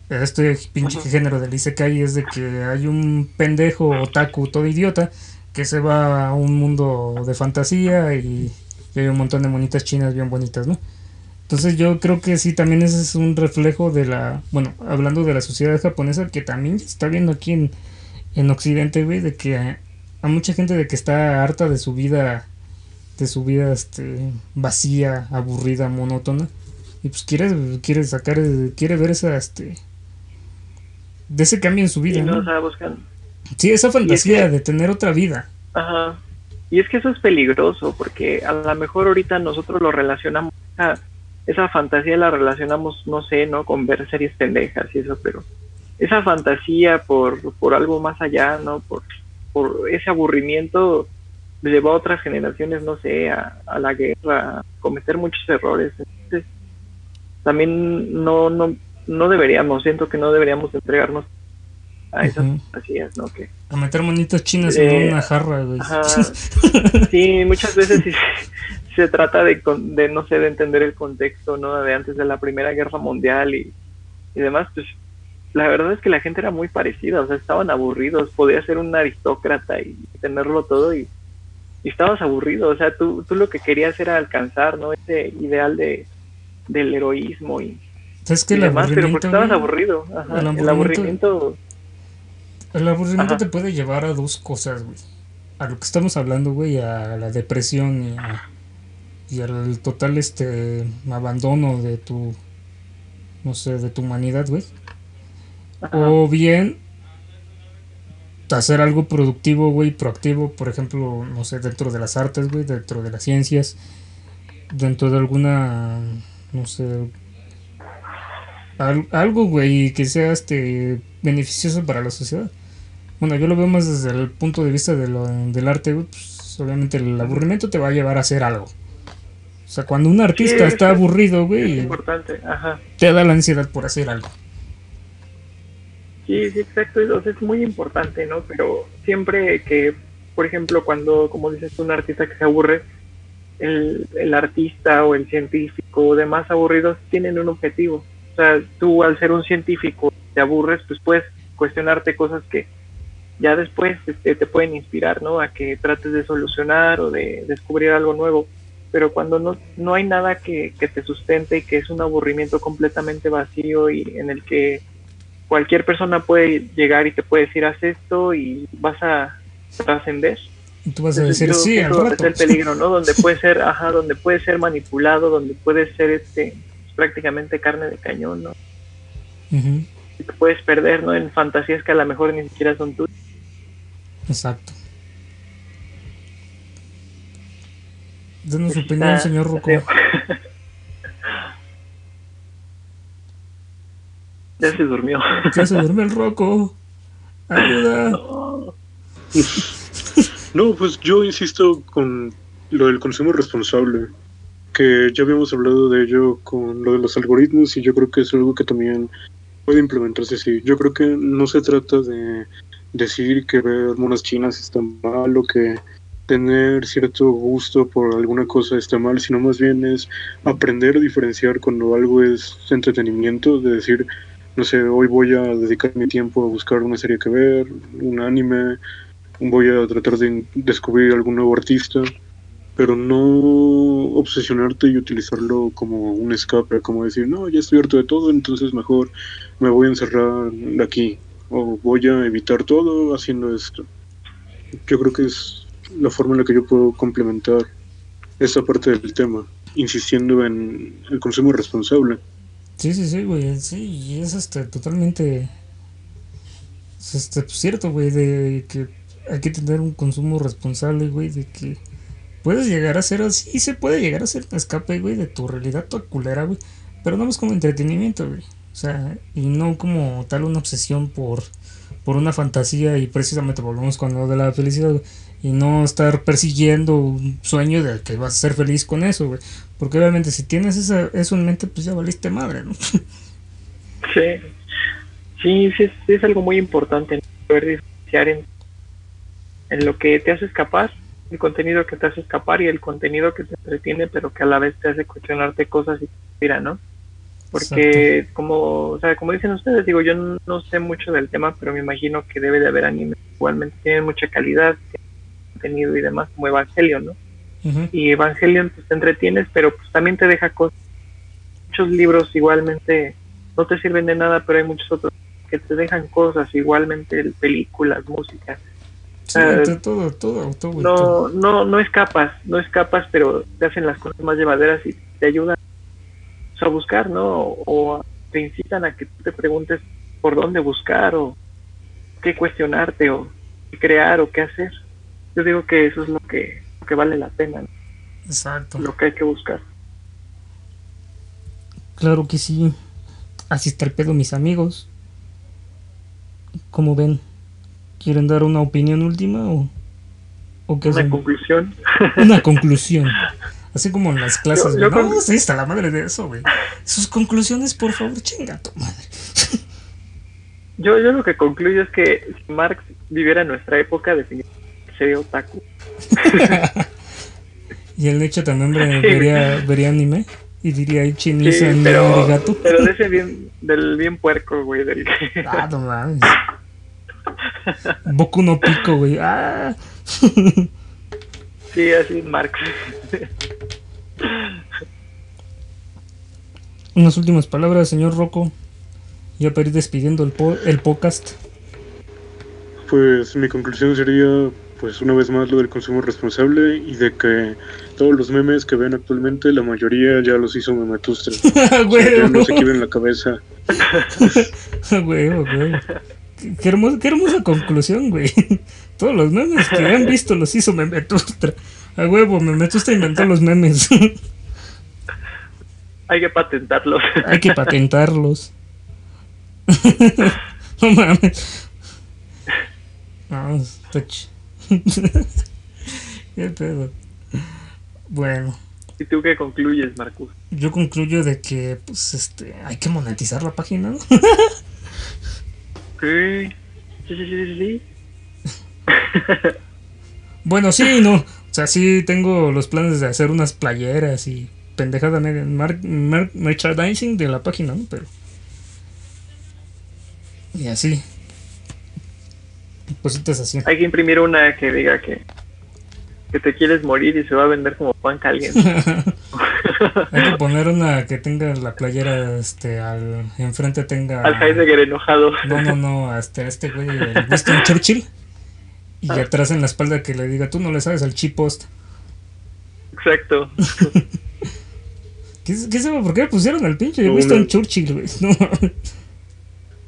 Este pinche Ajá. género del Isekai es de que hay un pendejo otaku todo idiota que se va a un mundo de fantasía y, y hay un montón de monitas chinas bien bonitas, ¿no? Entonces yo creo que sí, también ese es un reflejo de la, bueno, hablando de la sociedad japonesa, que también se está viendo aquí en, en Occidente, güey, de que a, a mucha gente de que está harta de su vida, de su vida, este, vacía, aburrida, monótona, y pues quiere, quiere sacar, quiere ver esa, este, de ese cambio en su vida, Y no, ¿no? o sea, buscan. Sí, esa fantasía que- de tener otra vida. Ajá. Y es que eso es peligroso, porque a lo mejor ahorita nosotros lo relacionamos, esa fantasía la relacionamos, no sé, ¿no? Con ver series pendejas y eso, pero esa fantasía por, por algo más allá, ¿no? Por, por ese aburrimiento llevó a otras generaciones, no sé, a, a la guerra, a cometer muchos errores. Entonces, también no, no, no deberíamos, siento que no deberíamos entregarnos a esas Ujú. fantasías, ¿no? Que A meter monitas chinas Eh, en una jarra, güey. Ajá. Sí, muchas veces sí se, se trata de, con- de, no sé, de entender el contexto, ¿no? De antes de la Primera Guerra Mundial y, y demás, pues la verdad es que la gente era muy parecida, o sea, estaban aburridos, podías ser un aristócrata y tenerlo todo y, y estabas aburrido, o sea, tú, tú lo que querías era alcanzar, ¿no? Ese ideal de, del heroísmo y, ¿Sabes que y el demás, pero porque estabas aburrido, Ajá, El el aburrimiento- El aburrimiento te puede llevar a dos cosas, güey. A lo que estamos hablando, güey, a la depresión y, a- y al total este abandono de tu no sé, de tu humanidad, güey. Ajá, O bien hacer algo productivo, güey, proactivo, por ejemplo, no sé, dentro de las artes, güey, dentro de las ciencias, dentro de alguna, no sé, al- algo, güey, que sea este beneficioso para la sociedad. Bueno, yo lo veo más desde el punto de vista de lo- del arte, güey, pues obviamente el aburrimiento te va a llevar a hacer algo. O sea, cuando un artista es está aburrido, es güey, importante, ajá. te da la ansiedad por hacer algo. Sí, sí, exacto, o sea, es muy importante, ¿no? Pero siempre que, por ejemplo, cuando, como dices, un artista que se aburre, el, el artista o el científico o demás aburridos tienen un objetivo. O sea, tú al ser un científico te aburres, pues puedes cuestionarte cosas que ya después este, te pueden inspirar, ¿no? A que trates de solucionar o de descubrir algo nuevo. Pero cuando no, no hay nada que, que te sustente y que es un aburrimiento completamente vacío y en el que cualquier persona puede llegar y te puede decir haz esto y vas a trascender. Y tú vas a decir sí al rato. Es el peligro, ¿no? Donde puede ser, ajá, donde puede ser manipulado, donde puede ser este prácticamente carne de cañón, ¿no? Y te puedes perder, ¿no? En fantasías que a lo mejor ni siquiera son tuyas. Exacto. Denos su opinión, señor está Rocco. feo. Ya se durmió. Ya se duerme el Rocco. Ayuda. No. No, pues yo insisto con lo del consumo responsable, que ya habíamos hablado de ello con lo de los algoritmos y yo creo que es algo que también puede implementarse así. Yo creo que no se trata de decir que ver monas chinas está mal o que tener cierto gusto por alguna cosa está mal, sino más bien es aprender a diferenciar cuando algo es entretenimiento, de decir, no sé, hoy voy a dedicar mi tiempo a buscar una serie que ver, un anime, voy a tratar de descubrir algún nuevo artista, pero no obsesionarte y utilizarlo como un escape, como decir, no, ya estoy harto de todo, entonces mejor me voy a encerrar aquí, o voy a evitar todo haciendo esto. Yo creo que es la forma en la que yo puedo complementar esta parte del tema, insistiendo en el consumo responsable. Sí, sí, sí, güey. Sí, y es este, totalmente. Es este, pues, cierto, güey, de que hay que tener un consumo responsable, güey, de que puedes llegar a ser así, se puede llegar a ser un escape, güey, de tu realidad toda culera, güey, pero no es como entretenimiento, güey. O sea, y no como tal una obsesión por, por una fantasía y precisamente volvemos con lo de la felicidad, güey, y no estar persiguiendo un sueño de que vas a ser feliz con eso, güey. Porque obviamente si tienes esa, eso en mente, pues ya valiste madre, ¿no? Sí, sí, sí es, algo muy importante ¿no? poder diferenciar en, en lo que te hace escapar, el contenido que te hace escapar y el contenido que te entretiene, pero que a la vez te hace cuestionarte cosas y te inspira, ¿no? Porque como, o sea, como dicen ustedes, digo, yo no, no sé mucho del tema, pero me imagino que debe de haber animes que igualmente tienen mucha calidad, tienen contenido y demás, como Evangelion, ¿no? Y Evangelion pues te entretienes, pero pues también te deja cosas muchos libros igualmente no te sirven de nada, pero hay muchos otros que te dejan cosas, igualmente películas, música. Sí, uh, todo, todo, todo, no, no, no escapas, no escapas, pero te hacen las cosas más llevaderas y te ayudan a buscar, ¿no? O, te incitan a que tú te preguntes por dónde buscar o qué cuestionarte o qué crear o qué hacer. Yo digo que eso es lo que, lo que vale la pena. ¿no? Exacto. Lo que hay que buscar. Claro que sí. Así está el pedo, mis amigos. ¿Cómo ven? ¿Quieren dar una opinión última o, o qué Una conclusión. Una conclusión. Así como en las clases. Yo, no, sí, está la madre de eso, güey. Sus conclusiones, por favor, chinga tu madre. Yo, yo lo que concluyo es que si Marx viviera en nuestra época, definitivamente sería otaku. y el hecho también vería, vería anime y diría ahí chinisa sí, pero, gato. Pero de ese bien, del bien puerco, güey. Del... ah, no mames. Boku no pico, güey. Ah. sí, así es Marx. Unas últimas palabras, señor Rocco. Ya para ir despidiendo el, po el podcast. Pues mi conclusión sería, pues una vez más, lo del consumo responsable y de que todos los memes que ven actualmente, la mayoría ya los hizo o sea, ya no se quieren la cabeza. güey, güey. Qué, hermosa, qué hermosa conclusión, güey. Todos los memes que han visto los hizo Memetustra. A huevo, Memetustra inventó los memes. Hay que patentarlos. Hay que patentarlos. no mames. No, está Qué pedo. Bueno. ¿Y tú qué concluyes, Marcus? Yo concluyo de que, pues, este, hay que monetizar la página, ¿no? sí. Sí, sí, sí, sí. bueno, sí no. O sea, sí tengo los planes de hacer unas playeras y pendejada merchandising de la página, ¿no? Pero. Y así. Cositas así. Hay que imprimir una que diga que, que te quieres morir y se va a vender como pan caliente. Hay que poner una que tenga la playera, este, al enfrente tenga. Al Heidegger enojado. No, no, no, hasta este güey, el Winston Churchill. Y ah. atrás en la espalda que le diga, tú no le sabes al chip post. Exacto. ¿Qué, qué sabe por qué pusieron al pinche Winston Churchill, güey? No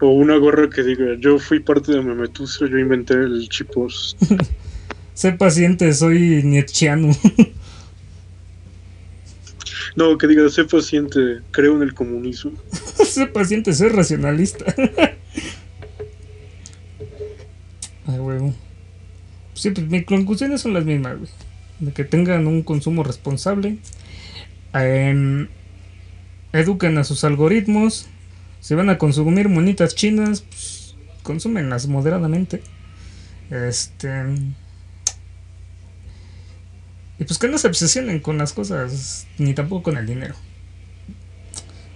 o una gorra que diga, yo fui parte de Memetustra, yo inventé el chipos. sé paciente, soy nietzscheano. no, que diga, sé paciente, creo en el comunismo. sé paciente, soy racionalista. Ay, huevo. Sí, pues mis conclusiones son las mismas, güey. De que tengan un consumo responsable. Eh, eduquen a sus algoritmos si van a consumir monitas chinas, pues, consúmenlas moderadamente. Este. Y pues que no se obsesionen con las cosas, ni tampoco con el dinero.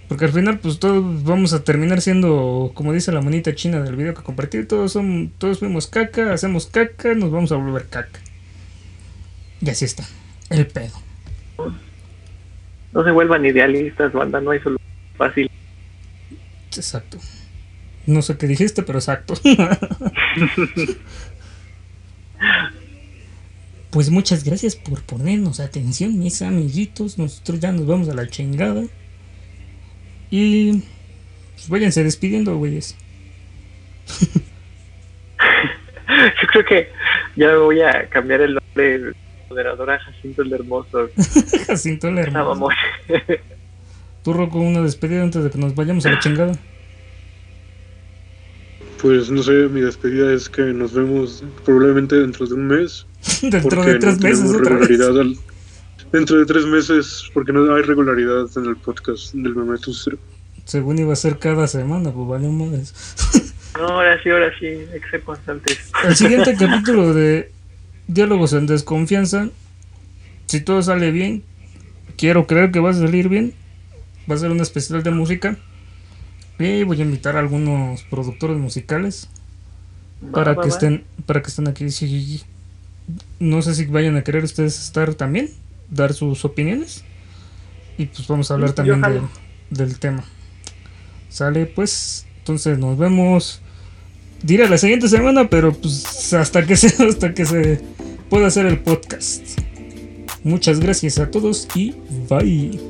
Porque al final, pues todos vamos a terminar siendo, como dice la monita china del video que compartí, todos son, todos fuimos caca, hacemos caca, nos vamos a volver caca. Y así está, el pedo. No se vuelvan idealistas, banda, no hay solución fácil. Exacto. No sé qué dijiste, pero exacto. pues muchas gracias por ponernos atención, mis amiguitos. Nosotros ya nos vamos a la chingada. Y pues váyanse despidiendo, güeyes. Yo creo que ya voy a cambiar el nombre de moderadora Jacinto el Hermoso. Jacinto el Hermoso. Tú, Rocco, una despedida antes de que nos vayamos a la chingada. Pues no sé, mi despedida es que nos vemos probablemente dentro de un mes. dentro de tres meses. regularidad dentro de tres meses, porque no hay regularidad en el podcast del Memetustre. Según iba a ser cada semana, pues vale madres. no, ahora sí, ahora sí, hay que ser constantes. El siguiente capítulo de Diálogos en Desconfianza, si todo sale bien, quiero creer que va a salir bien, va a ser un especial de música. Y voy a invitar a algunos productores musicales para que estén para que estén aquí. no sé si vayan a querer ustedes estar también, dar sus opiniones. Y pues vamos a hablar también de del tema. Sale pues, entonces nos vemos. Diré la siguiente semana, pero pues hasta que se, hasta que se pueda hacer el podcast. Muchas gracias a todos y bye.